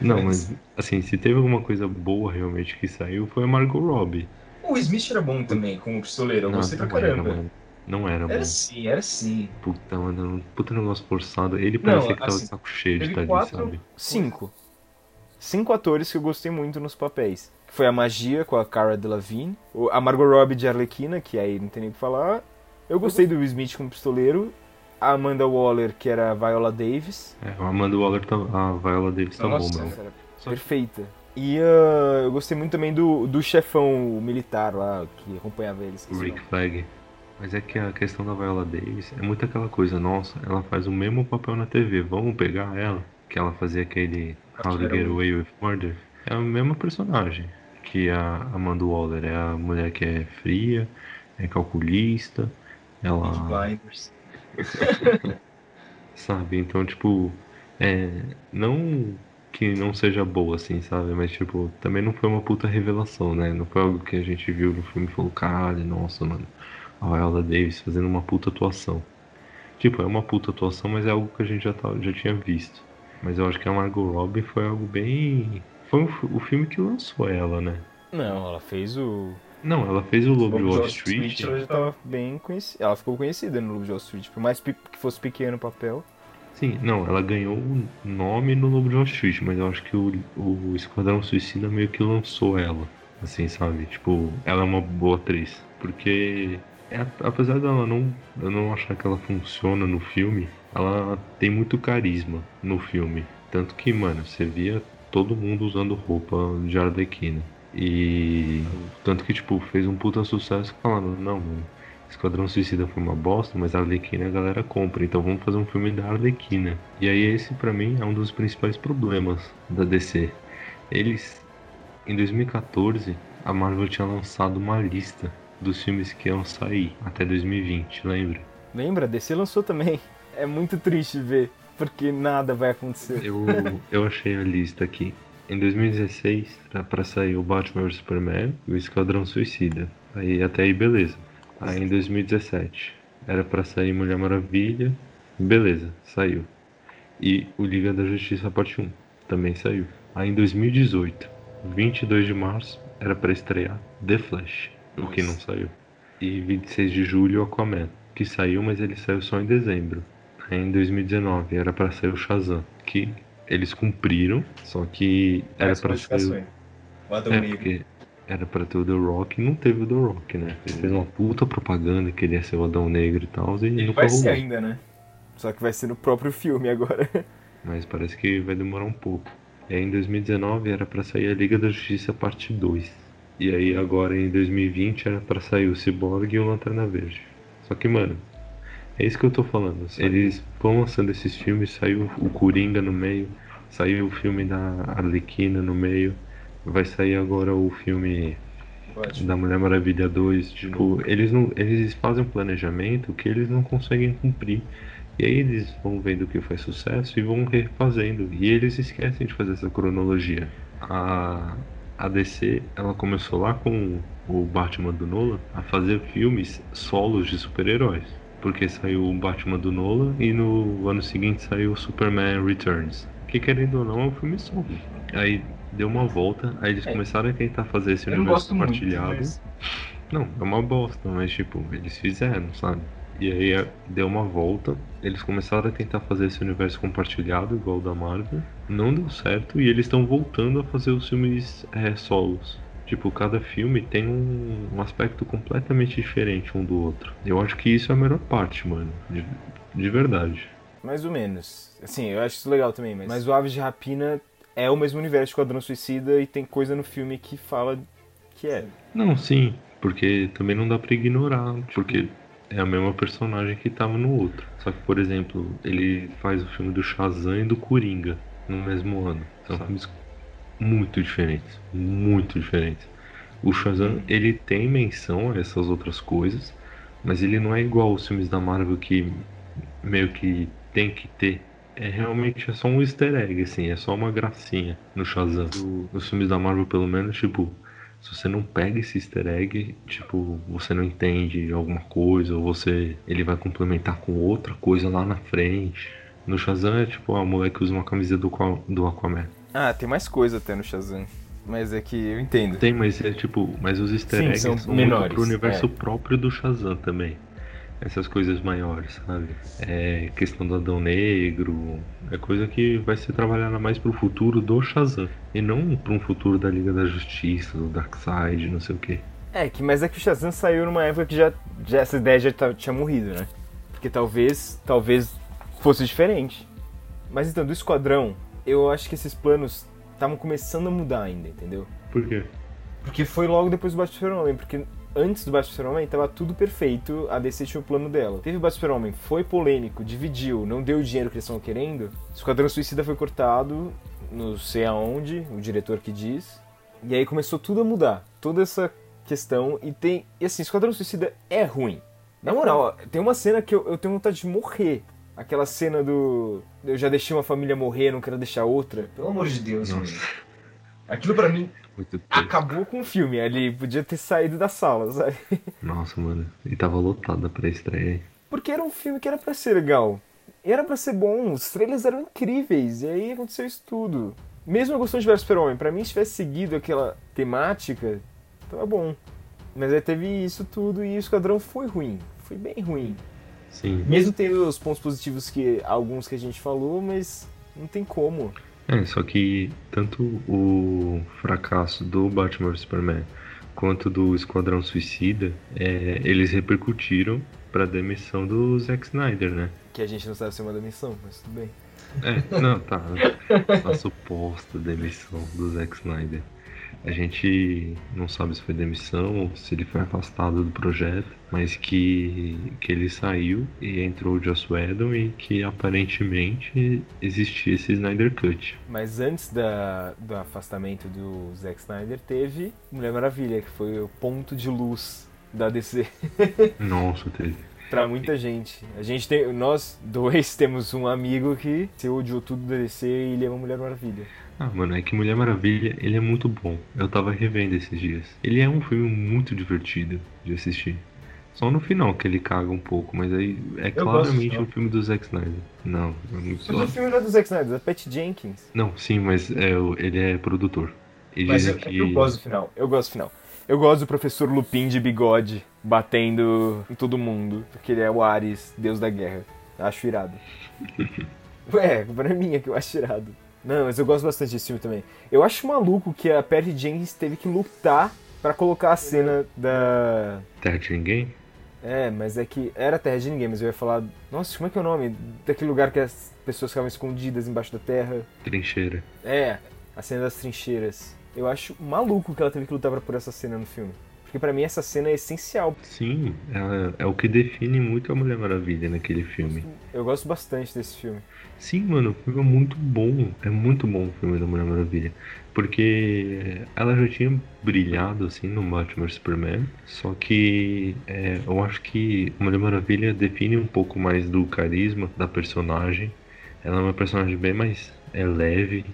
B: Não, mas assim, se teve alguma coisa boa realmente que saiu, foi a Margot Robbie.
E: O Smith era bom também, como pistoleiro. Eu gostei pra caramba.
B: Era, não era,
E: Era sim, era sim.
B: Puta, mano, puta negócio forçado. Ele parecia não, que tava assim, de saco cheio de estar quatro... sabe?
A: Cinco. Cinco atores que eu gostei muito nos papéis. Foi a Magia, com a Cara Delevingne. A Margot Robbie de Arlequina, que aí não tem nem o que falar. Eu gostei do Will Smith como pistoleiro. A Amanda Waller, que era a Viola Davis.
B: É, a Amanda Waller, tá, a Viola Davis tá Nossa, bom, mano.
A: Perfeita. E uh, eu gostei muito também do, do chefão militar lá, que acompanhava eles.
B: Rick Flag. Mas é que a questão da Viola Davis é muito aquela coisa, nossa, ela faz o mesmo papel na TV, vamos pegar ela, que ela fazia aquele How to Get Away with Murder. É a mesma personagem que a Amanda Waller, é a mulher que é fria, é calculista, ela. sabe, então tipo, é, não que não seja boa, assim, sabe? Mas, tipo, também não foi uma puta revelação, né? Não foi algo que a gente viu no filme e falou, caralho, nossa, mano a Viola Davis fazendo uma puta atuação. Tipo, é uma puta atuação, mas é algo que a gente já, tá, já tinha visto. Mas eu acho que a Margot Robbie foi algo bem. Foi o, o filme que lançou ela, né?
A: Não, ela fez o.
B: Não, ela fez o Lobo de Wall Street.
A: Street. Ela já tava bem conhecida. Ela ficou conhecida no Lobo de Wall Street, por mais que fosse pequeno o papel.
B: Sim, não, ela ganhou o nome no Lobo de Wall Street, mas eu acho que o, o Esquadrão Suicida meio que lançou ela. Assim, sabe? Tipo, ela é uma boa atriz. Porque apesar dela não, eu não achar que ela funciona no filme, ela tem muito carisma no filme. Tanto que, mano, você via todo mundo usando roupa de Arlequina. E tanto que, tipo, fez um puta sucesso falando, não, mano, Esquadrão Suicida foi uma bosta, mas a Arlequina a galera compra, então vamos fazer um filme da Arlequina. E aí esse para mim é um dos principais problemas da DC. Eles, em 2014, a Marvel tinha lançado uma lista dos filmes que iam sair até 2020, lembra?
A: Lembra? DC lançou também. É muito triste ver, porque nada vai acontecer.
B: Eu, eu achei a lista aqui. Em 2016, era pra sair o Batman vs Superman e o Esquadrão Suicida. Aí até aí beleza. Aí em 2017, era para sair Mulher Maravilha. Beleza, saiu. E o Liga da Justiça Parte 1 também saiu. Aí em 2018, 22 de março, era para estrear The Flash o que não saiu. E 26 de julho Aquaman, que saiu, mas ele saiu só em dezembro. Aí em 2019 era para sair o Shazam, que eles cumpriram, só que era para sair. É,
E: Negro.
B: porque era pra ter o The Rock e não teve o The Rock, né? Ele fez uma puta propaganda que ele ia ser o Adão Negro e tal, e
E: Ele
B: nunca
E: vai ser
A: ainda, né? Só que vai ser no próprio filme agora.
B: Mas parece que vai demorar um pouco. E aí em 2019 era pra sair a Liga da Justiça parte 2. E aí agora em 2020 era pra sair o Cyborg e o Lanterna Verde. Só que, mano, é isso que eu tô falando. Eles vão lançando esses filmes, saiu o Coringa no meio, saiu o filme da Arlequina no meio, vai sair agora o filme da Mulher Maravilha 2, tipo, eles não, eles fazem um planejamento que eles não conseguem cumprir. E aí eles vão vendo o que faz sucesso e vão refazendo. E eles esquecem de fazer essa cronologia. A, a DC, ela começou lá com o Batman do Nolan a fazer filmes solos de super-heróis. Porque saiu o Batman do Nolan e no ano seguinte saiu o Superman Returns. Que querendo ou não é um filme solo. Aí deu uma volta, aí eles
E: É.
B: começaram a tentar fazer esse
E: Eu
B: universo
E: muito,
B: compartilhado.
E: mas...
B: Não, é uma bosta, mas tipo, eles fizeram, sabe? E aí é, deu uma volta, eles começaram a tentar fazer esse universo compartilhado, igual o da Marvel, não deu certo e eles estão voltando a fazer os filmes é, solos. Tipo, cada filme tem um, um aspecto completamente diferente um do outro. Eu acho que isso é a melhor parte, mano. De, de verdade.
A: Mais ou menos. Assim, eu acho isso legal também, mas, mas o Aves de Rapina é o mesmo universo de Quadrão Suicida e tem coisa no filme que fala que é.
B: Não, sim, porque também não dá pra ignorar, porque é a mesma personagem que tava no outro. Só que, por exemplo, ele faz o filme do Shazam e do Coringa no mesmo ano. São filmes muito diferentes, muito diferentes. O Shazam, ele tem menção a essas outras coisas, mas ele não é igual aos filmes da Marvel que meio que tem que ter. É realmente é só um easter egg, assim, é só uma gracinha no Shazam. No- Nos filmes da Marvel, pelo menos, tipo, se você não pega esse easter egg, tipo, você não entende alguma coisa, ou você. ele vai complementar com outra coisa lá na frente. No Shazam é tipo, ah, o moleque usa uma camisa do, do Aquaman.
A: Ah, tem mais coisa até no Shazam. Mas é que eu entendo.
B: Tem, mas é tipo, mas os easter
A: Sim,
B: eggs
A: são
B: são,
A: menores,
B: muito pro universo
A: é.
B: próprio do Shazam também. Essas coisas maiores, sabe? É questão do Adão Negro, é coisa que vai ser trabalhada mais pro futuro do Shazam. E não pra um futuro da Liga da Justiça, do Darkseid, não sei o que.
A: É, que, mas é que o Shazam saiu numa época que já, já essa ideia já tá- tinha morrido, né? Porque talvez, talvez fosse diferente. Mas então, do Esquadrão, eu acho que esses planos estavam começando a mudar ainda, entendeu?
B: Por quê?
A: Porque foi logo depois do Batman Super-Homem, porque antes do Batman Super-Homem tava tudo perfeito, a DC tinha o plano dela. Teve o Batman Super-Homem, foi polêmico, dividiu, não deu o dinheiro que eles estavam querendo. Esquadrão Suicida foi cortado, não sei aonde, o diretor que diz. E aí começou tudo a mudar, toda essa questão. E tem. E assim, Esquadrão Suicida é ruim. Na moral, ó, tem uma cena que eu, eu tenho vontade de morrer. Aquela cena do. Eu já deixei uma família morrer, não quero deixar outra.
E: Pelo amor de Deus, mano. Aquilo pra mim.
A: Acabou com o filme, ali podia ter saído da sala, sabe?
B: Nossa, mano. E tava lotada pra estreia.
A: Porque era um filme que era pra ser legal. Era pra ser bom, os trailers eram incríveis, e aí aconteceu isso tudo. Mesmo eu gostando de Super-Homem, pra mim se tivesse seguido aquela temática, tava bom. Mas aí teve isso tudo e o Esquadrão foi ruim, foi bem ruim.
B: Sim.
A: Mesmo tendo os pontos positivos que alguns que a gente falou, mas não tem como.
B: É, só que tanto o fracasso do Batman vs Superman quanto do Esquadrão Suicida, é, eles repercutiram pra demissão do Zack Snyder, né?
A: Que a gente não sabe se é uma demissão, mas tudo bem.
B: É, não, tá. A suposta demissão do Zack Snyder. A gente não sabe se foi demissão ou se ele foi afastado do projeto, mas que, que ele saiu e entrou o Joss Whedon e que aparentemente existia esse Snyder Cut.
A: Mas antes da, do afastamento do Zack Snyder, teve Mulher Maravilha, que foi o ponto de luz da DC.
B: Nossa, teve.
A: Pra muita gente. A gente tem. Nós dois temos um amigo que se odiou tudo da DC e ele ama Mulher Maravilha.
B: Ah, mano, é que Mulher Maravilha, ele é muito bom. Eu tava revendo esses dias. Ele é um filme muito divertido de assistir. Só no final que ele caga um pouco, mas aí é
E: Eu
B: claramente
E: do
B: um filme do Zack Snyder. Não, é muito
A: Mas o filme não é do Zack Snyder, é Pat Jenkins.
B: Não, sim, mas é, ele é produtor. E
E: Mas
B: dizem
E: eu,
B: que.
E: eu gosto do final.
A: Eu gosto do final. Eu gosto do professor Lupin de bigode batendo em todo mundo, porque ele é o Ares, deus da guerra. Acho irado. Ué, a culpa não é que eu acho irado. Não, mas eu gosto bastante desse filme também. Eu acho maluco que a Patty Jenkins teve que lutar para colocar a cena da.
B: Terra de Ninguém?
A: É, mas é que era Terra de Ninguém, mas eu ia falar. Nossa, como é que é o nome? Daquele lugar que as pessoas ficavam escondidas embaixo da terra.
B: Trincheira.
A: É, a cena das trincheiras. Eu acho maluco que ela teve que lutar pra por essa cena no filme. Porque para mim essa cena é essencial.
B: Sim, ela é o que define muito a Mulher Maravilha naquele filme.
A: Eu gosto bastante desse filme.
B: Sim, mano, o filme é muito bom. É muito bom o filme da Mulher Maravilha. Porque ela já tinha brilhado assim no Batman Superman. Só que é, eu acho que a Mulher Maravilha define um pouco mais do carisma da personagem. Ela é uma personagem bem mais é leve,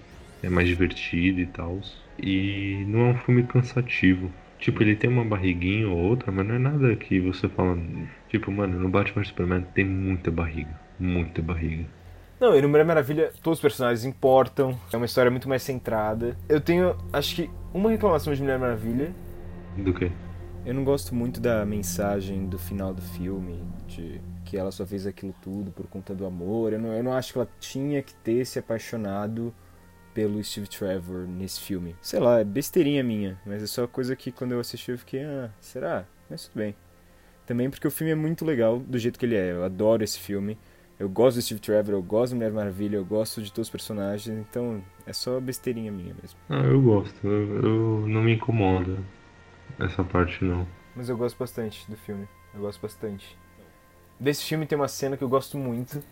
B: é mais divertida e tal. E não é um filme cansativo. Tipo, ele tem uma barriguinha ou outra, mas não é nada que você fala. Tipo, mano, no Batman Superman tem muita barriga. Muita barriga.
A: Não, e no Mulher Maravilha todos os personagens importam, é uma história muito mais centrada. Eu tenho, acho que, uma reclamação de Mulher Maravilha.
B: Do quê?
A: Eu não gosto muito da mensagem do final do filme, de que ela só fez aquilo tudo por conta do amor. Eu não, eu não acho que ela tinha que ter se apaixonado pelo Steve Trevor nesse filme. Sei lá, é besteirinha minha, mas é só coisa que quando eu assisti eu fiquei, ah, será? Mas tudo bem. Também porque o filme é muito legal do jeito que ele é. Eu adoro esse filme. Eu gosto do Steve Trevor, eu gosto do Mulher Maravilha, eu gosto de todos os personagens, então é só besteirinha minha mesmo.
B: Ah, eu gosto, eu, eu não me incomoda essa parte não.
A: Mas eu gosto bastante do filme, eu gosto bastante. Desse filme tem uma cena que eu gosto muito,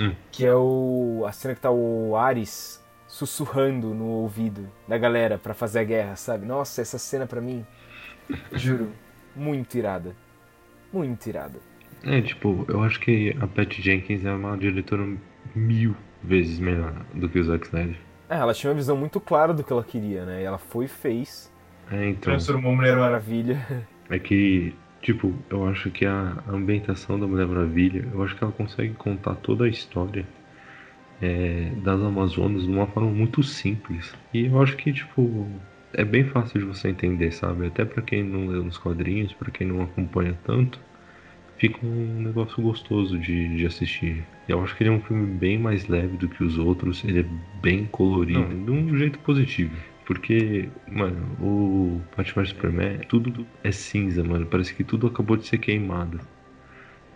B: hum.
A: que é o a cena que tá o Ares sussurrando no ouvido da galera para fazer a guerra, sabe? Nossa, essa cena para mim, juro, muito irada. Muito irada.
B: É, tipo, eu acho que a Patty Jenkins é uma diretora mil vezes melhor do que o Zack Snyder.
A: É, ela tinha uma visão muito clara do que ela queria, né? E ela foi e fez.
B: É, então.
A: Transformou Mulher Maravilha.
B: É que, tipo, eu acho que a ambientação da Mulher Maravilha, eu acho que ela consegue contar toda a história é, das Amazonas de uma forma muito simples. E eu acho que, tipo, é bem fácil de você entender, sabe? Até para quem não lê nos quadrinhos, para quem não acompanha tanto, fica um negócio gostoso de, de assistir. Eu acho que ele é um filme bem mais leve do que os outros, ele é bem colorido, não. de um jeito positivo. Porque, mano, o Batman Superman, tudo é cinza, mano. Parece que tudo acabou de ser queimado.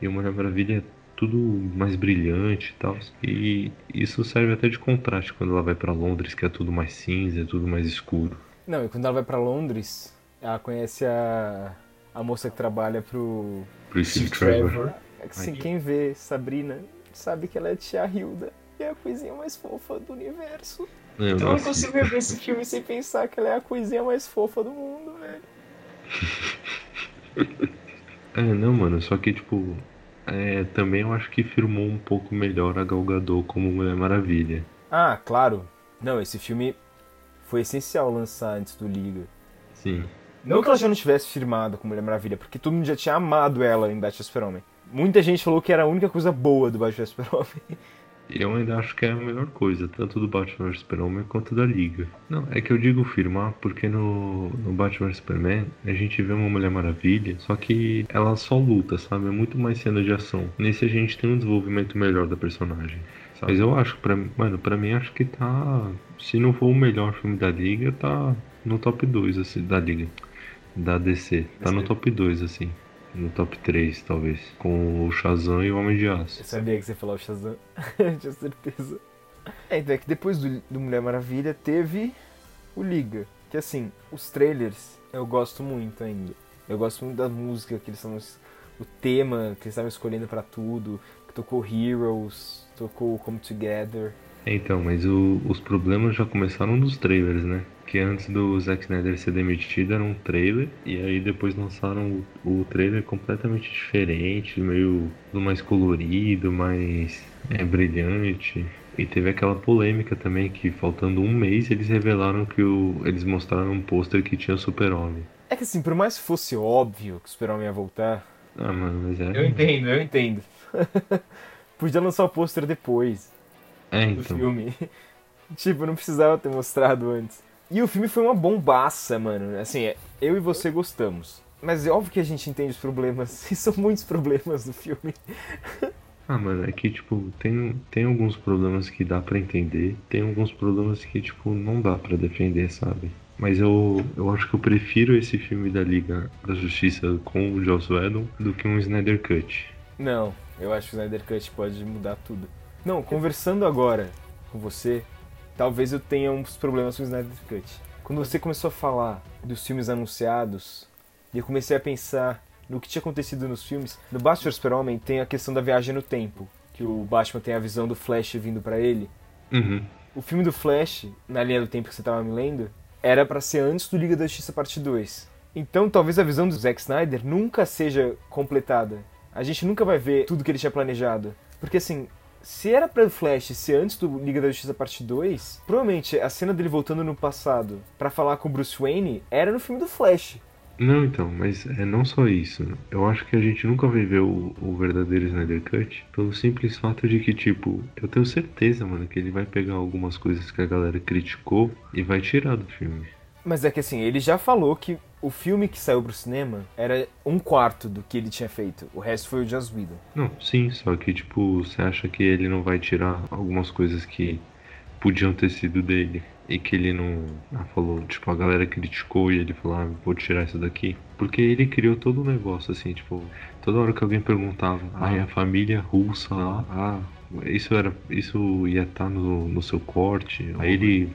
B: E o Mulher Maravilha é tudo mais brilhante e tal. E isso serve até de contraste quando ela vai para Londres, que é tudo mais cinza, é tudo mais escuro.
A: Não, e quando ela vai para Londres, ela conhece a, a moça que trabalha pro,
B: pro Steve Trevor. Trevor.
A: É que assim, quem vê Sabrina sabe que ela é tia Hilda. E é a coisinha mais fofa do universo.
B: Eu,
A: eu não consigo ver esse filme sem pensar que ela é a coisinha mais fofa do mundo,
B: velho. é, não, mano, só que tipo, é, também eu acho que firmou um pouco melhor a Gal Gadot como Mulher Maravilha.
A: Ah, claro. Não, esse filme foi essencial lançar antes do Liga.
B: Sim.
A: Não que ela já não tivesse firmado com Mulher Maravilha, porque todo mundo já tinha amado ela em Batman Super-Homem. Muita gente falou que era a única coisa boa do Batman Super-Homem.
B: Eu ainda acho que é a melhor coisa, tanto do Batman vs Superman quanto da Liga. Não, é que eu digo firmar porque no, no Batman vs Superman a gente vê uma Mulher Maravilha, só que ela só luta, sabe? É muito mais cena de ação. Nesse a gente tem um desenvolvimento melhor da personagem. Sabe? Mas eu acho, pra, mano, pra mim acho que tá. Se não for o melhor filme da Liga, tá no top 2, assim, da Liga. Da DC. Tá no top 2, assim no top 3, talvez. Com o Shazam e o Homem de Aço.
A: Eu sabia que você ia falar o Shazam. Tinha certeza. É, então é que depois do, do Mulher Maravilha teve o Liga. Que assim, os trailers eu gosto muito ainda. Eu gosto muito da música que eles estão. O tema que eles estavam escolhendo para tudo. Que tocou Heroes, tocou Come Together.
B: É, então, mas o, os problemas já começaram nos trailers, né? que antes do Zack Snyder ser demitido era um trailer e aí depois lançaram o, o trailer completamente diferente, meio mais colorido, mais é, brilhante. E teve aquela polêmica também que faltando um mês eles revelaram que o, eles mostraram um pôster que tinha Super-Homem.
A: É que assim, por mais que fosse óbvio que o Super-Homem ia voltar.
B: Ah, mano, mas é.
A: Eu entendo, eu entendo. Podia lançar o pôster depois
B: é,
A: do
B: então.
A: filme. tipo, não precisava ter mostrado antes. E o filme foi uma bombaça, mano. Assim, eu e você gostamos. Mas é óbvio que a gente entende os problemas. E são muitos problemas do filme.
B: Ah, mano, é que, tipo, tem, tem alguns problemas que dá para entender, tem alguns problemas que, tipo, não dá para defender, sabe? Mas eu, eu acho que eu prefiro esse filme da Liga da Justiça com o Joss Whedon do que um Snyder Cut.
A: Não, eu acho que o Snyder Cut pode mudar tudo. Não, conversando agora com você, talvez eu tenha uns problemas com o Snyder Cut. Quando você começou a falar dos filmes anunciados, e eu comecei a pensar no que tinha acontecido nos filmes. No Batman Super-Homem tem a questão da viagem no tempo, que o Batman tem a visão do Flash vindo para ele.
B: Uhum.
A: O filme do Flash, na linha do tempo que você tava me lendo, era para ser antes do Liga da Justiça Parte 2. Então talvez a visão do Zack Snyder nunca seja completada. A gente nunca vai ver tudo que ele tinha planejado. Porque assim, se era para o Flash ser antes do Liga da Justiça Parte 2, provavelmente a cena dele voltando no passado para falar com o Bruce Wayne era no filme do Flash.
B: Não, então, mas é não só isso. Eu acho que a gente nunca vai ver o, o, verdadeiro Snyder Cut pelo simples fato de que, tipo, eu tenho certeza, mano, que ele vai pegar algumas coisas que a galera criticou e vai tirar do filme.
A: Mas é que assim, ele já falou que o filme que saiu pro cinema era um quarto do que ele tinha feito. O resto foi o Joss Whedon.
B: Não, sim, só que, tipo, você acha que ele não vai tirar algumas coisas que podiam ter sido dele? e que ele não ah, falou, tipo, a galera criticou e ele falou, ah, vou tirar isso daqui. Porque ele criou todo o um negócio, assim, tipo, toda hora que alguém perguntava, ah, a família russa lá, ah, isso era. Isso ia estar tá no, no seu corte. Aí ele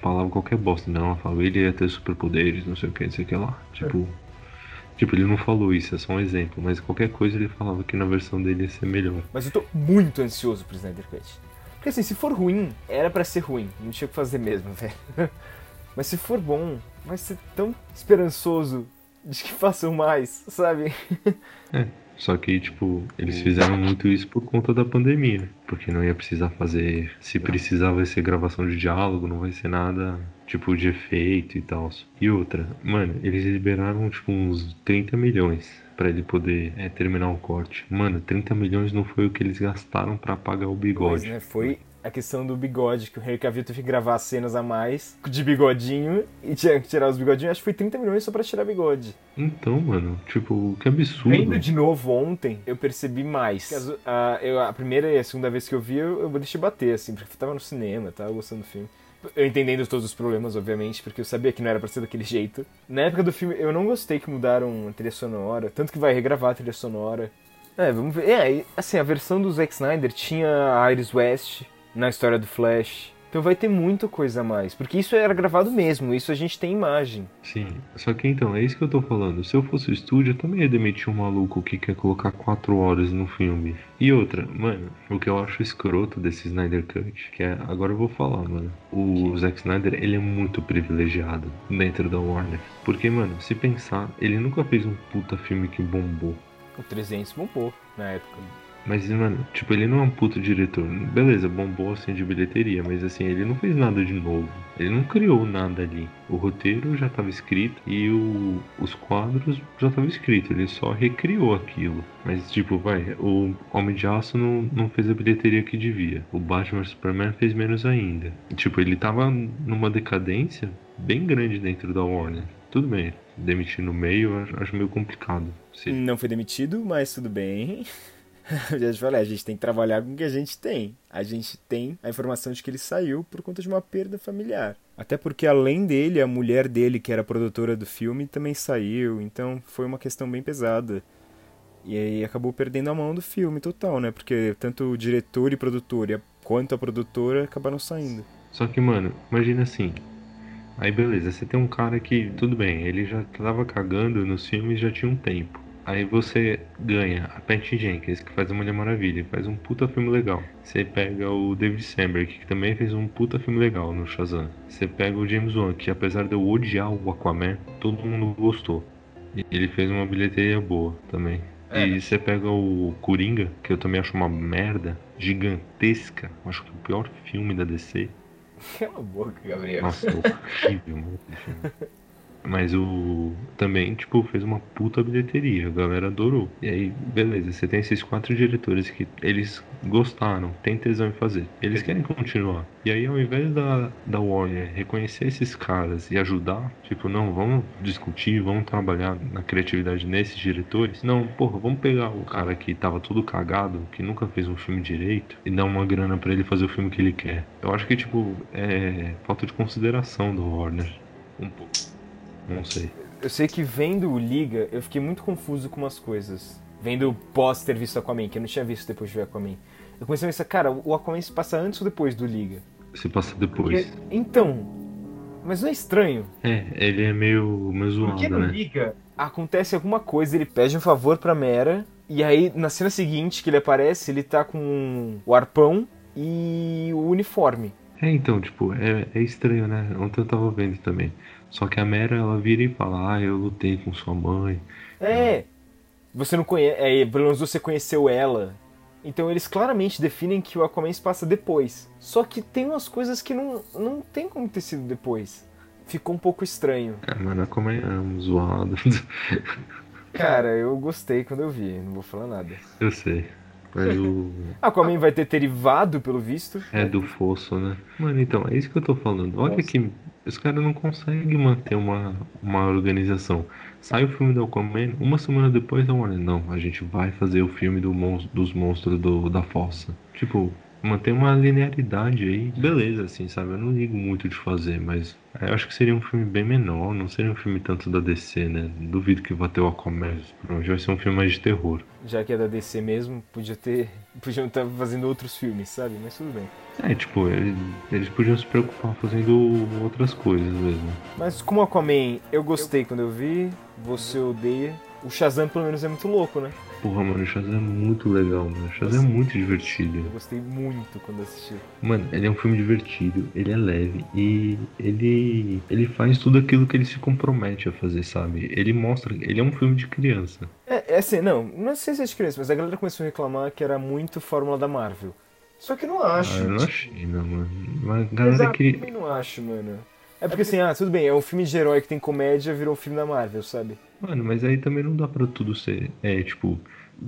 B: falava qualquer bosta, não, a família ia ter superpoderes, não sei o que, não sei o que lá. Tipo. Tipo, ele não falou isso, é só um exemplo, mas qualquer coisa ele falava que na versão dele ia ser melhor.
A: Mas eu tô muito ansioso pro Snyder Cut. Porque assim, se for ruim, era para ser ruim. Não tinha o que fazer mesmo, velho. Mas se for bom, vai ser tão esperançoso de que façam mais, sabe?
B: É. Só que, tipo, eles fizeram muito isso por conta da pandemia. Porque não ia precisar fazer. Se precisar, vai ser gravação de diálogo, não vai ser nada tipo de efeito e tal. E outra, mano, eles liberaram, tipo, uns 30 milhões para ele poder é, terminar o corte. Mano, 30 milhões não foi o que eles gastaram para pagar o bigode.
A: Pois, né? Foi a questão do bigode, que o Henry Cavill teve que gravar cenas a mais de bigodinho e tinha que tirar os bigodinhos. Acho que foi 30 milhões só pra tirar bigode.
B: Então, mano, tipo, que absurdo.
A: Vendo de novo ontem, eu percebi mais. A, a, eu, a primeira e a segunda vez que eu vi, eu, eu deixei bater, assim, porque eu tava no cinema, tava gostando do filme eu entendendo todos os problemas, obviamente, porque eu sabia que não era pra ser daquele jeito. Na época do filme, eu não gostei que mudaram a trilha sonora, tanto que vai regravar a trilha sonora. É, vamos ver. É, assim, a versão do Zack Snyder tinha a Iris West na história do Flash. Então vai ter muita coisa a mais. Porque isso era gravado mesmo, isso a gente tem imagem.
B: Sim, só que então, é isso que eu tô falando. Se eu fosse o estúdio, eu também ia demitir um maluco que quer colocar 4 horas no filme. E outra, mano, o que eu acho escroto desse Snyder Cut, que é. Agora eu vou falar, mano. O Zack Snyder, ele é muito privilegiado dentro da Warner. Porque, mano, se pensar, ele nunca fez um puta filme que bombou.
A: O 300 bombou na época.
B: Mas, mano, tipo, ele não é um puto diretor. Beleza, bombou assim de bilheteria, mas assim, ele não fez nada de novo. Ele não criou nada ali. O roteiro já estava escrito e o, os quadros já estavam escritos. Ele só recriou aquilo. Mas, tipo, vai, o Homem de Aço não, não fez a bilheteria que devia. O Batman Superman fez menos ainda. Tipo, ele tava numa decadência bem grande dentro da Warner. Tudo bem, demitir no meio acho meio complicado.
A: Não foi demitido, mas tudo bem. eu já te falei, a gente tem que trabalhar com o que a gente tem. A gente tem a informação de que ele saiu por conta de uma perda familiar. Até porque, além dele, a mulher dele, que era produtora do filme, também saiu. Então foi uma questão bem pesada. E aí acabou perdendo a mão do filme total, né? Porque tanto o diretor e produtor quanto a produtora acabaram saindo.
B: Só que, mano, imagina assim. Aí beleza, você tem um cara que, tudo bem, ele já tava cagando nos filmes já tinha um tempo. Aí você ganha a Patty Jenkins, que faz a Mulher Maravilha, faz um puta filme legal. Você pega o David Samberg, que também fez um puta filme legal no Shazam. Você pega o James Wan, que apesar de eu odiar o Aquaman, todo mundo gostou. E ele fez uma bilheteria boa também. É. E você pega o Coringa, que eu também acho uma merda gigantesca. Acho que é o pior filme da DC.
A: Cala a boca, Gabriel.
B: Nossa, horrível, mano. Mas o. Também, tipo, fez uma puta bilheteria. A galera adorou. E aí, beleza, você tem esses quatro diretores que eles gostaram, tem tesão em fazer. Eles querem continuar. E aí, ao invés da, da Warner reconhecer esses caras e ajudar, tipo, não, vamos discutir, vamos trabalhar na criatividade nesses diretores. Não, porra, vamos pegar o cara que tava tudo cagado, que nunca fez um filme direito, e dar uma grana para ele fazer o filme que ele quer. Eu acho que, tipo, é falta de consideração do Warner. Um pouco. Não sei.
A: Eu sei que vendo o Liga, eu fiquei muito confuso com umas coisas. Vendo pós ter visto Aquaman, que eu não tinha visto depois de ver Aquaman. Eu comecei a pensar, cara, o Aquaman se passa antes ou depois do Liga?
B: Se passa depois.
A: Porque, então, mas não é estranho?
B: É, ele é meio, meio zoado,
E: Porque no
B: né?
E: Liga,
A: Acontece alguma coisa, ele pede um favor pra Mera, e aí na cena seguinte que ele aparece, ele tá com o arpão e o uniforme.
B: É, então, tipo, é, é estranho, né? Ontem eu tava vendo também. Só que a Mera, ela vira e fala, ah, eu lutei com sua mãe.
A: É, você não conhece, é, pelo menos você conheceu ela. Então eles claramente definem que o Aquaman se passa depois. Só que tem umas coisas que não, não tem como ter sido depois. Ficou um pouco estranho.
B: É, mano, como é um zoado.
A: Cara, eu gostei quando eu vi, não vou falar nada.
B: eu sei. Mas o.
A: Aquaman vai ter derivado, pelo visto.
B: É do fosso, né? Mano, então, é isso que eu tô falando. Olha que os caras não conseguem manter uma, uma organização. Sai o filme do Aquaman, uma semana depois, não, não, a gente vai fazer o filme do monstro, dos monstros do, da fossa. Tipo, manter uma linearidade aí, beleza, assim, sabe? Eu não ligo muito de fazer, mas eu acho que seria um filme bem menor, não seria um filme tanto da DC, né? Duvido que vá ter o Aquaman. Provavelmente vai ser um filme mais de terror.
A: Já que é da DC mesmo, podia ter. Podiam estar fazendo outros filmes, sabe? Mas tudo bem.
B: É, tipo, eles, eles podiam se preocupar fazendo outras coisas mesmo.
A: Mas como Aquaman, eu gostei quando eu vi, você odeia. O Shazam pelo menos é muito louco, né?
B: Porra, mano, o Shazam é muito legal, mano. O Shazam é muito divertido.
A: Eu gostei muito quando assisti.
B: Mano, ele é um filme divertido, ele é leve e ele ele faz tudo aquilo que ele se compromete a fazer, sabe? Ele mostra, ele é um filme de criança.
A: É, é assim, não, não sei se é de criança, mas a galera começou a reclamar que era muito fórmula da Marvel.
E: só que eu não acho.
B: Ah, eu não achei, não, mano. Mas a galera
E: Exato.
A: Eu
B: queria.
A: também não acho, mano. É porque assim, ah, tudo bem, é um filme de herói que tem comédia, virou um filme da Marvel, sabe?
B: Mano, mas aí também não dá pra tudo ser. É, tipo.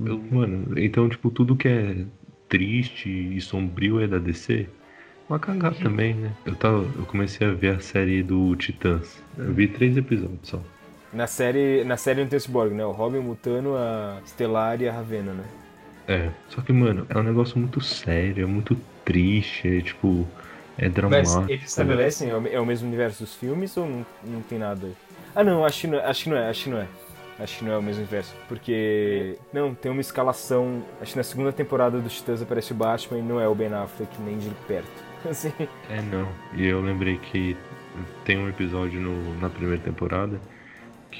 B: eu- mano, então, tipo, tudo que é triste e sombrio é da DC. Vai cagar também, né? Eu, tava, eu comecei a ver a série do Titãs. Eu vi três episódios só.
A: Na série, na série não tem Cyborg, né? O Robin, o Mutano, a Stellar e a Ravena, né?
B: É. Só que, mano, é um negócio muito sério, é muito triste, é tipo. É
E: Mas
B: dramático.
E: eles
A: Estabelecem, é o- é o mesmo universo dos filmes ou não, não tem nada? Ah não, acho que não, é- acho que não é, acho que não é. Acho que não é o mesmo universo. Porque. Não, tem uma escalação. Acho que na segunda temporada dos Titãs aparece o Batman e não é o Ben Affleck nem de perto. Assim.
B: É, não. E eu lembrei que tem um episódio no, na primeira temporada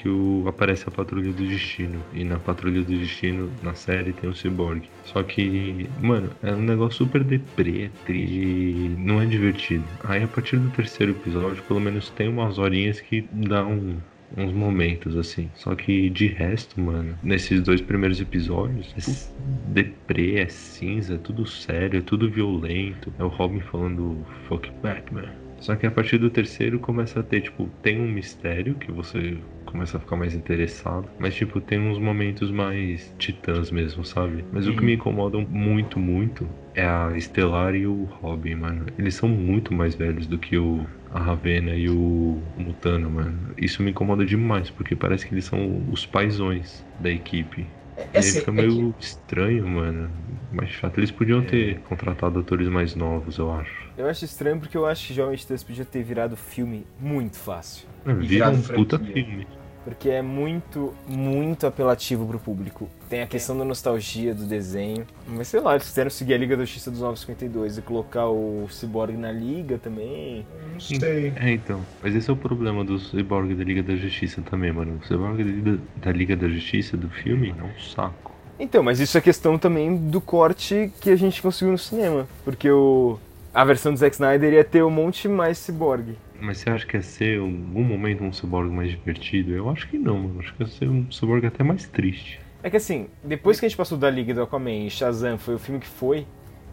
B: que o, aparece a Patrulha do Destino. E na Patrulha do Destino, na série, tem o Cyborg. Só que, mano, é um negócio super deprê, triste, não é divertido. Aí a partir do terceiro episódio, pelo menos tem umas horinhas que dá um, uns momentos assim. Só que de resto, mano, nesses dois primeiros episódios, é deprê, é cinza, é tudo sério, é tudo violento. É o Robin falando fuck Batman. Só que a partir do terceiro começa a ter, tipo, tem um mistério que você começa a ficar mais interessado. Mas, tipo, tem uns momentos mais titãs mesmo, sabe? Mas o que me incomoda muito, muito é a Estelar e o Robin, mano. Eles são muito mais velhos do que o a Ravena e o Mutano, mano. Isso me incomoda demais, porque parece que eles são os paizões da equipe.
E: É, assim,
B: fica
E: é
B: meio estranho, mano. Mais chato. Eles podiam ter contratado atores mais novos, eu acho.
A: Eu acho estranho porque eu acho que Jovem Titãs podia ter virado filme muito fácil.
E: E
B: Vira um
E: virado
B: puta
E: franquia.
B: filme.
A: Porque é muito, muito apelativo pro público. Tem a questão da nostalgia do desenho. Mas sei lá, eles quiseram seguir a Liga da Justiça dos 952 e colocar o Cyborg na Liga também.
E: não sei.
B: É, então. Mas esse é o problema do Cyborg da Liga da Justiça também, mano. O Cyborg da Liga, da Liga da Justiça do filme é um saco.
A: Então, mas isso é questão também do corte que a gente conseguiu no cinema. Porque o, a versão do Zack Snyder ia ter um monte mais Cyborg.
B: Mas você acha que ia ser em algum momento um Cyborg mais divertido? Eu acho que não, mano. Acho que ia ser um Cyborg até mais triste.
A: É que assim, depois que a gente passou da Liga do Aquaman e Shazam foi o filme que foi,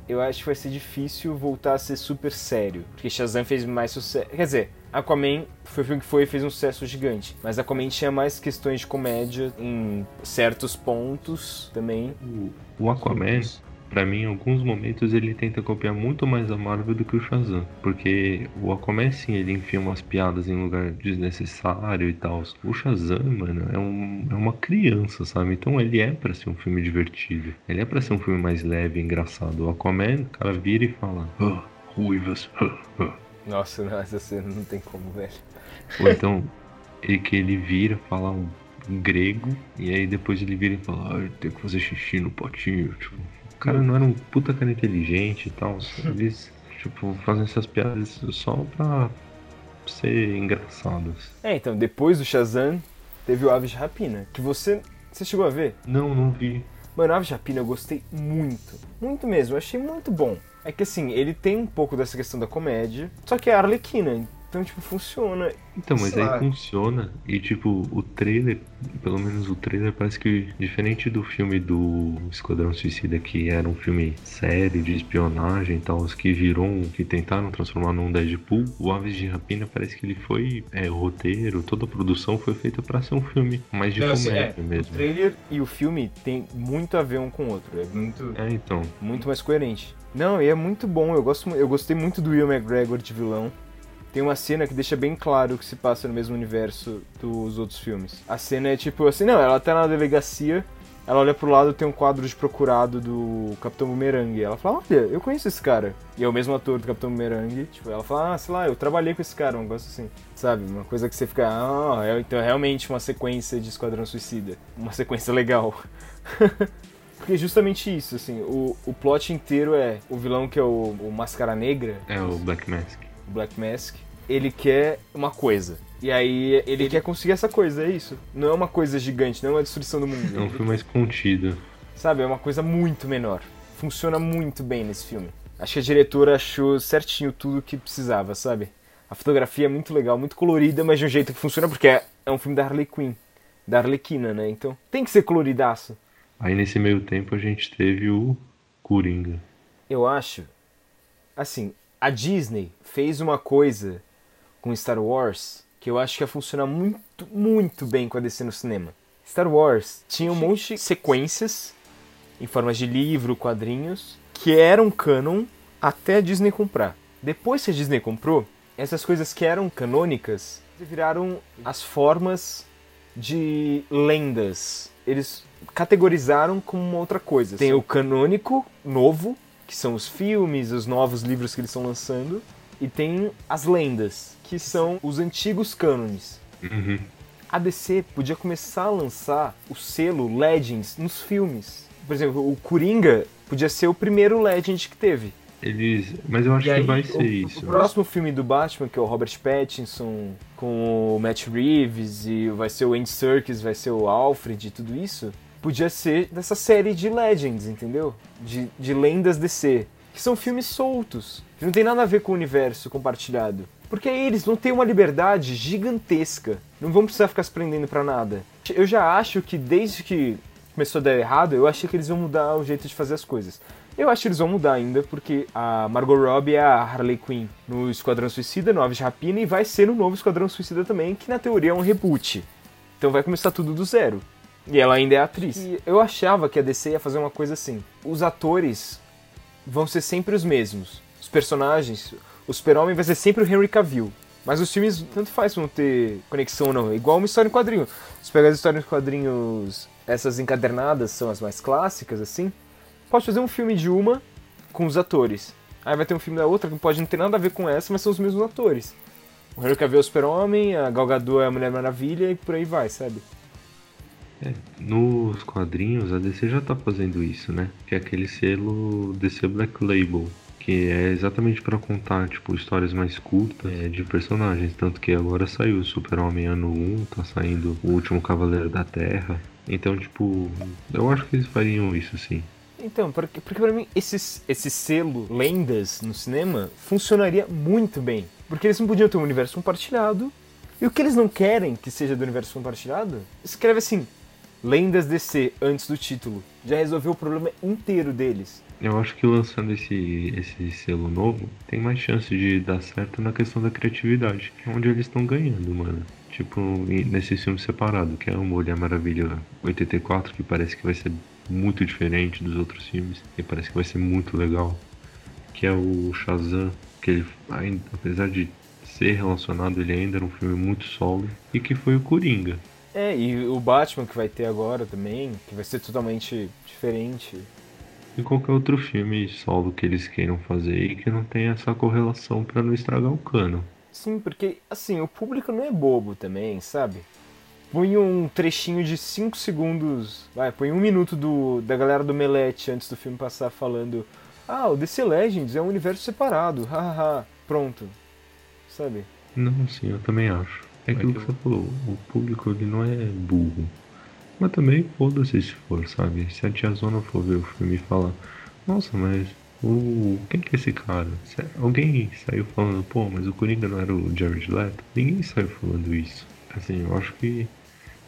A: eu acho que vai ser difícil voltar a ser super sério. Porque Shazam fez mais sucesso. Quer dizer, Aquaman foi o filme que foi e fez um sucesso gigante. Mas Aquaman tinha mais questões de comédia em certos pontos também.
B: O, o Aquaman, para mim, em alguns momentos ele tenta copiar muito mais a Marvel do que o Shazam. Porque o Aquaman, sim, ele enfia umas piadas em lugar desnecessário e tal. O Shazam, mano, é, um, é uma criança, sabe? Então ele é para ser um filme divertido. Ele é para ser um filme mais leve e engraçado. O Aquaman, o cara vira e fala: oh, ruivas, oh, oh.
A: Nossa, não, essa cena não tem como, velho.
B: Ou então, e que ele vira, fala um grego, e aí depois ele vira e fala, ah, tem que fazer xixi no potinho. Tipo, cara não era um puta cara inteligente e tal. Eles, tipo, fazem essas piadas só pra ser engraçados.
A: É, então, depois do Shazam, teve o Aves de Rapina, que você. Você chegou a ver?
B: Não, não vi.
A: Mano, Aves de Rapina eu gostei muito. Muito mesmo, eu achei muito bom. É que assim, ele tem um pouco dessa questão da comédia, só que é a Arlequina, então, tipo, funciona.
B: Então, mas aí funciona. E, tipo, o trailer, pelo menos o trailer, parece que, diferente do filme do Esquadrão Suicida, que era um filme sério de espionagem e tal, os que virou, um, que tentaram transformar num Deadpool, o Aves de Rapina parece que ele foi. É, o roteiro, toda a produção foi feita para ser um filme mais de assim, comédia assim, é, mesmo.
A: O trailer e o filme tem muito a ver um com o outro. É muito.
B: É, então.
A: Muito mais coerente. Não, e é muito bom. Eu, gosto, eu gostei muito do Will McGregor de vilão. Tem uma cena que deixa bem claro que se passa no mesmo universo dos outros filmes. A cena é tipo assim, não, ela tá na delegacia, ela olha pro lado tem um quadro de procurado do Capitão Boomerang. Ela fala, olha, eu conheço esse cara. E é o mesmo ator do Capitão Boomerang. Tipo, ela fala, ah, sei lá, eu trabalhei com esse cara, um negócio assim. Sabe? Uma coisa que você fica, ah, é, então é realmente uma sequência de Esquadrão Suicida. Uma sequência legal. Porque justamente isso, assim, o, o plot inteiro é o vilão que é o, o Máscara Negra.
B: É o Black Mask.
A: O Black Mask. Ele quer uma coisa. E aí ele quer conseguir essa coisa, é isso. Não é uma coisa gigante, não é uma destruição do mundo.
B: É um filme mais contido.
A: Sabe, é uma coisa muito menor. Funciona muito bem nesse filme. Acho que a diretora achou certinho tudo o que precisava, sabe? A fotografia é muito legal, muito colorida, mas de um jeito que funciona porque é, é um filme da Harley Quinn, da Arlequina, né? Então tem que ser coloridaço.
B: Aí nesse meio tempo a gente teve o Coringa.
A: Eu acho. Assim, a Disney fez uma coisa com Star Wars que eu acho que ia funcionar muito, muito bem com a DC no cinema. Star Wars tinha um monte de sequências em formas de livro, quadrinhos, que eram canon até a Disney comprar. Depois que a Disney comprou, essas coisas que eram canônicas viraram as formas de lendas. Eles categorizaram como uma outra coisa. Tem o canônico novo, que são os filmes, os novos livros que eles estão lançando, e tem as lendas, que são os antigos cânones.
B: Uhum.
A: A DC podia começar a lançar o selo Legends nos filmes. Por exemplo, o Coringa podia ser o primeiro Legend que teve.
B: Eles, mas eu acho e que aí, vai ser
A: o,
B: isso.
A: O próximo filme do Batman, que é o Robert Pattinson com o Matt Reeves e vai ser o Andy Serkis, vai ser o Alfred e tudo isso, podia ser dessa série de Legends, entendeu? De, de lendas DC. Que são filmes soltos, que não tem nada a ver com o universo compartilhado. Porque aí eles vão ter uma liberdade gigantesca. Não vão precisar ficar se prendendo para nada. Eu já acho que desde que começou a dar errado, eu achei que eles vão mudar o jeito de fazer as coisas. Eu acho que eles vão mudar ainda, porque a Margot Robbie é a Harley Quinn no Esquadrão Suicida, no Aves de Rapina, e vai ser no novo Esquadrão Suicida também, que na teoria é um reboot. Então vai começar tudo do zero. E ela ainda é atriz. E eu achava que a DC ia fazer uma coisa assim. Os atores vão ser sempre os mesmos. Os personagens, o super-homem vai ser sempre o Henry Cavill. Mas os filmes, tanto faz vão ter conexão ou não. É igual uma história em quadrinho. Se pegar as histórias em quadrinhos, essas encadernadas são as mais clássicas, assim. Pode fazer um filme de uma com os atores. Aí vai ter um filme da outra que pode não ter nada a ver com essa, mas são os mesmos atores. O Henry Cavill é o super-homem, a Gal Gadot é a Mulher Maravilha e por aí vai, sabe?
B: É, nos quadrinhos a DC já tá fazendo isso, né? Que é aquele selo DC Black Label, que é exatamente para contar tipo histórias mais curtas é, de personagens, tanto que agora saiu o Super-Homem ano 1, tá saindo o Último Cavaleiro da Terra. Então, tipo, eu acho que eles fariam isso sim.
A: Então, porque, porque pra mim esse, esse selo lendas no cinema funcionaria muito bem. Porque eles não podiam ter um universo compartilhado. E o que eles não querem que seja do universo compartilhado, escreve assim, Lendas DC antes do título. Já resolveu o problema inteiro deles.
B: Eu acho que lançando esse, esse selo novo, tem mais chance de dar certo na questão da criatividade. Que é onde eles estão ganhando, mano. Tipo, nesse filme separado, que é o Mulher Maravilha 84, que parece que vai ser muito diferente dos outros filmes. E parece que vai ser muito legal. Que é o Shazam, que ele, apesar de ser relacionado, ele ainda era um filme muito solo. E que foi o Coringa.
A: É, e o Batman que vai ter agora também, que vai ser totalmente diferente.
B: E qualquer outro filme solo que eles queiram fazer e que não tenha essa correlação para não estragar o cano.
A: Sim, porque assim, o público não é bobo também, sabe? Põe um trechinho de 5 segundos, vai, põe um minuto do, da galera do Melete antes do filme passar falando Ah, o DC Legends é um universo separado, hahaha, pronto. Sabe?
B: Não, sim, eu também acho. É aquilo que você falou, o público ele não é burro. Mas também foda-se se for, sabe? Se a tia Zona for ver o filme e falar, nossa, mas o. Quem que é esse cara? Alguém saiu falando, pô, mas o Coringa não era o Jared Leto? Ninguém saiu falando isso. Assim, eu acho que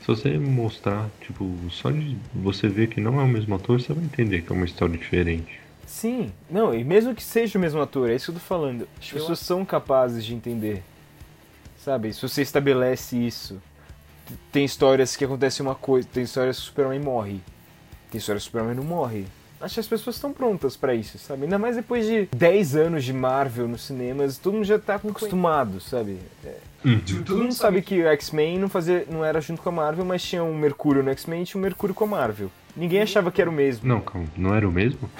B: se você mostrar, tipo, só de você ver que não é o mesmo ator, você vai entender que é uma história diferente.
A: Sim, não, e mesmo que seja o mesmo ator, é isso que eu tô falando. As pessoas são capazes de entender. Sabe? Se você estabelece isso. Tem histórias que acontece uma coisa, tem histórias que o Superman morre. Tem histórias que o Superman não morre. Acho que as pessoas estão prontas para isso, sabe? Ainda mais depois de 10 anos de Marvel nos cinemas, todo mundo já tá acostumado, sabe? É.
E: Tipo,
A: Todo mundo sabe que o X-Men não, fazia, não era junto com a Marvel, mas tinha um Mercúrio no X-Men e tinha um Mercúrio com a Marvel. Ninguém achava que era o mesmo.
B: Não, calma, não era o mesmo?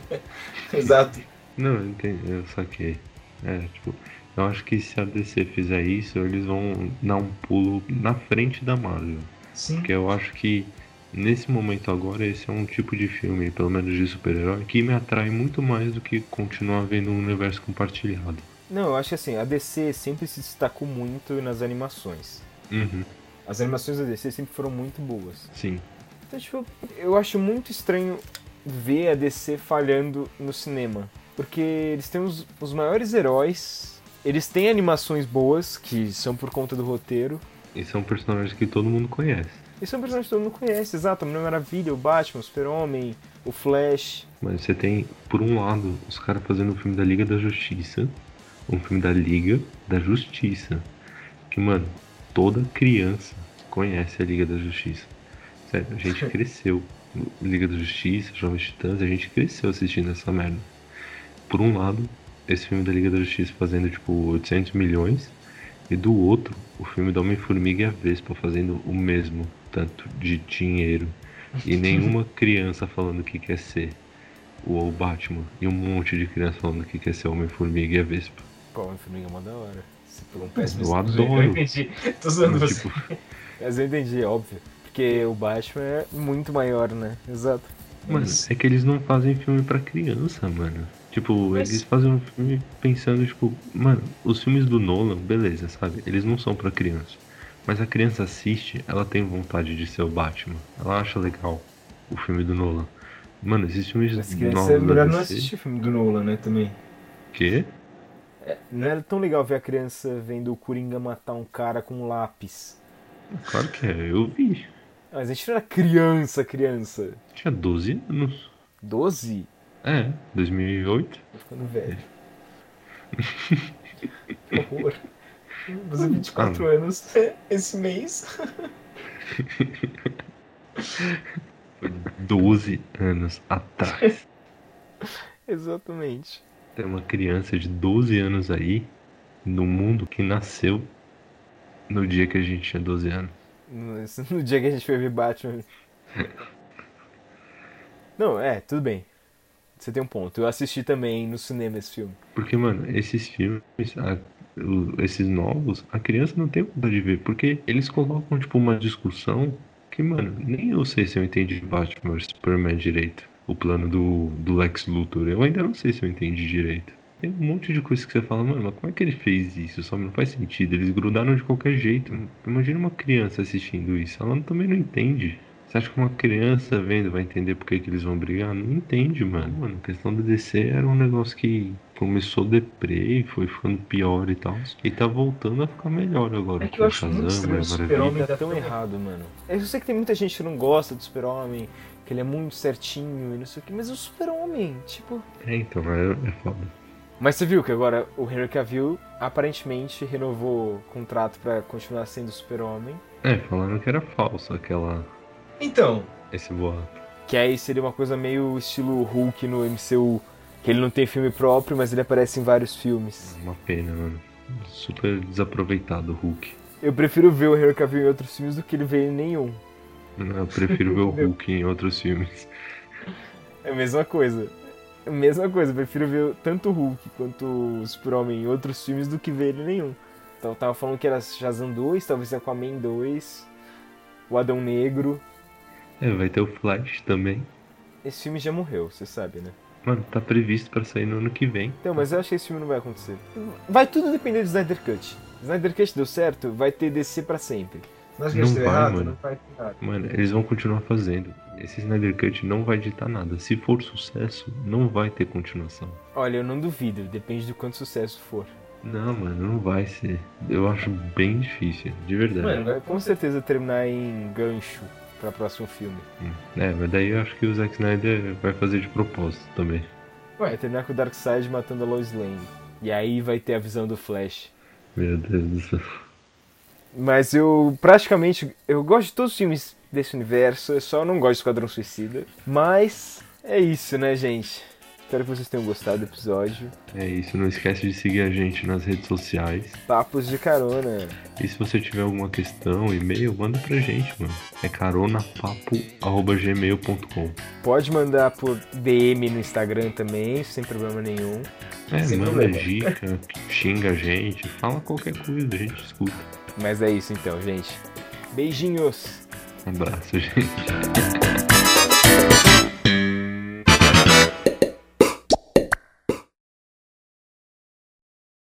E: Exato.
B: Não, eu entendi, eu saquei. É, tipo, eu acho que se a DC fizer isso, eles vão dar um pulo na frente da Marvel.
E: Sim.
B: Porque eu acho que nesse momento agora esse é um tipo de filme, pelo menos de super-herói, que me atrai muito mais do que continuar vendo um universo compartilhado.
A: Não, eu acho que assim, a DC sempre se destacou muito nas animações.
B: Uhum,
A: As animações da DC sempre foram muito boas.
B: sim.
A: Então, tipo, eu acho muito estranho ver a DC falhando no cinema. Porque eles têm os, os maiores heróis, eles têm animações boas, que são por conta do roteiro.
B: E são personagens que todo mundo conhece.
A: E são personagens que todo mundo conhece, exato. A Mulher Maravilha, o Batman, o Super-Homem, o Flash.
B: Mas você tem, por um lado, os caras fazendo um filme da Liga da Justiça, um filme da Liga da Justiça. Que, mano, toda criança conhece a Liga da Justiça. Sério, a gente cresceu. Liga da Justiça, Jovens Titãs, a gente cresceu assistindo essa merda. Por um lado, esse filme da Liga da Justiça fazendo tipo 800 milhões, e do outro, o filme da Homem-Formiga e a Vespa fazendo o mesmo tanto de dinheiro. E nenhuma criança falando que quer ser o Batman, e um monte de criança falando que quer ser o Homem-Formiga e a Vespa.
A: Pô, Homem-Formiga é uma da hora.
E: Você pegou um péssimo
B: Eu adoro.
E: Eu entendi. Tô zoando você.
B: Tipo,
A: Mas eu entendi, é óbvio. Porque o Batman é muito maior, né? Exato.
B: mano, é que eles não fazem filme pra criança, mano. Tipo,
E: Mas-
B: eles fazem um filme pensando, tipo, mano, os filmes do Nolan, beleza, sabe? Eles não são pra criança. Mas a criança assiste, ela tem vontade de ser o Batman. Ela acha legal o filme do Nolan. Mano, esses filmes
A: Mas criança
B: novos
A: é melhor não assistir o filme do Nolan, né? Também.
B: Quê?
A: Não era tão legal ver a criança vendo o Coringa matar um cara com um lápis.
B: Claro que é, eu vi.
A: Mas a gente não era criança, criança.
B: Tinha 12 anos.
A: 12?
B: É, 2008.
A: Tô ficando velho. Que horror.
E: Vou fazer 24 anos esse mês.
B: Foi 12 anos atrás.
A: Exatamente.
B: Tem uma criança de 12 anos aí no mundo que nasceu no dia que a gente tinha 12 anos.
A: No, no dia que a gente foi ver Batman. Não, é, tudo bem. Você tem um ponto. Eu assisti também no cinema esse filme.
B: Porque, mano, esses filmes, a- esses novos, a criança não tem vontade de ver. Porque eles colocam, tipo, uma discussão que, mano, nem eu sei se eu entendi Batman vs Superman direito. O plano do, do Lex Luthor. Eu ainda não sei se eu entendi direito. Tem um monte de coisa que você fala, mano, mas como é que ele fez isso? Só não faz sentido. Eles grudaram de qualquer jeito. Imagina uma criança assistindo isso. Ela também não entende. Você acha que uma criança vendo vai entender por que, que eles vão brigar? Não entende, mano. Mano, a questão da DC era um negócio que começou deprê e foi ficando pior e tal. E tá voltando a ficar melhor agora.
E: É que eu acho muito estranho o Super-Homem
A: tá tão errado, mano. Eu sei que tem muita gente que não gosta do Super-Homem, que ele é muito certinho e não sei o que, mas o Super-Homem, tipo...
B: É, então, é, é foda.
A: Mas você viu que agora o Henry Cavill aparentemente renovou o contrato para continuar sendo Super-Homem.
B: É, falaram que era falso aquela...
E: Então...
B: Esse boato.
A: Que aí seria uma coisa meio estilo Hulk no MCU que ele não tem filme próprio, mas ele aparece em vários filmes.
B: Uma pena, mano. Super desaproveitado o Hulk.
A: Eu prefiro ver o Henry Cavill em outros filmes do que ele ver em nenhum.
B: Não, eu prefiro ver o Hulk em outros filmes.
A: É a mesma coisa. É a mesma coisa, eu prefiro ver tanto o Hulk quanto o Super-Homem em outros filmes do que ver ele em nenhum. Então eu tava falando que era Shazam 2, talvez Aquaman 2, o Adão Negro.
B: É, vai ter o Flash também.
A: Esse filme já morreu, você sabe, né?
B: Mano, tá previsto para sair no ano que vem.
A: Então, mas eu acho que esse filme não vai acontecer. Vai tudo depender do Snyder Cut. Snyder Cut deu certo, vai ter DC para sempre.
B: Mas não vai, errado, mano. Não vai nada. Mano, eles vão continuar fazendo. Esse Snyder Cut não vai editar nada. Se for sucesso, não vai ter continuação.
A: Olha, eu não duvido, depende do quanto sucesso for.
B: Não, mano, não vai ser. Eu acho bem difícil, de verdade.
A: Mano, vai com certeza terminar em gancho para próximo filme.
B: Hum. É, mas daí eu acho que o Zack Snyder vai fazer de propósito também.
A: Ué, vai terminar com o Darkseid matando a Lois Lane. E aí vai ter a visão do Flash.
B: Meu Deus do céu.
A: Mas eu praticamente. Eu gosto de todos os filmes desse universo, eu só não gosto de Esquadrão Suicida. Mas é isso, né, gente? Espero que vocês tenham gostado do episódio.
B: É isso, não esquece de seguir a gente nas redes sociais.
A: Papos de carona.
B: E se você tiver alguma questão, e-mail, manda pra gente, mano. É caronapapo.gmail.com
A: Pode mandar por DM no Instagram também, sem problema nenhum.
B: É, sem manda problema. dica, xinga a gente, fala qualquer coisa, a gente escuta.
A: Mas é isso então, gente. Beijinhos.
B: Um abraço, gente.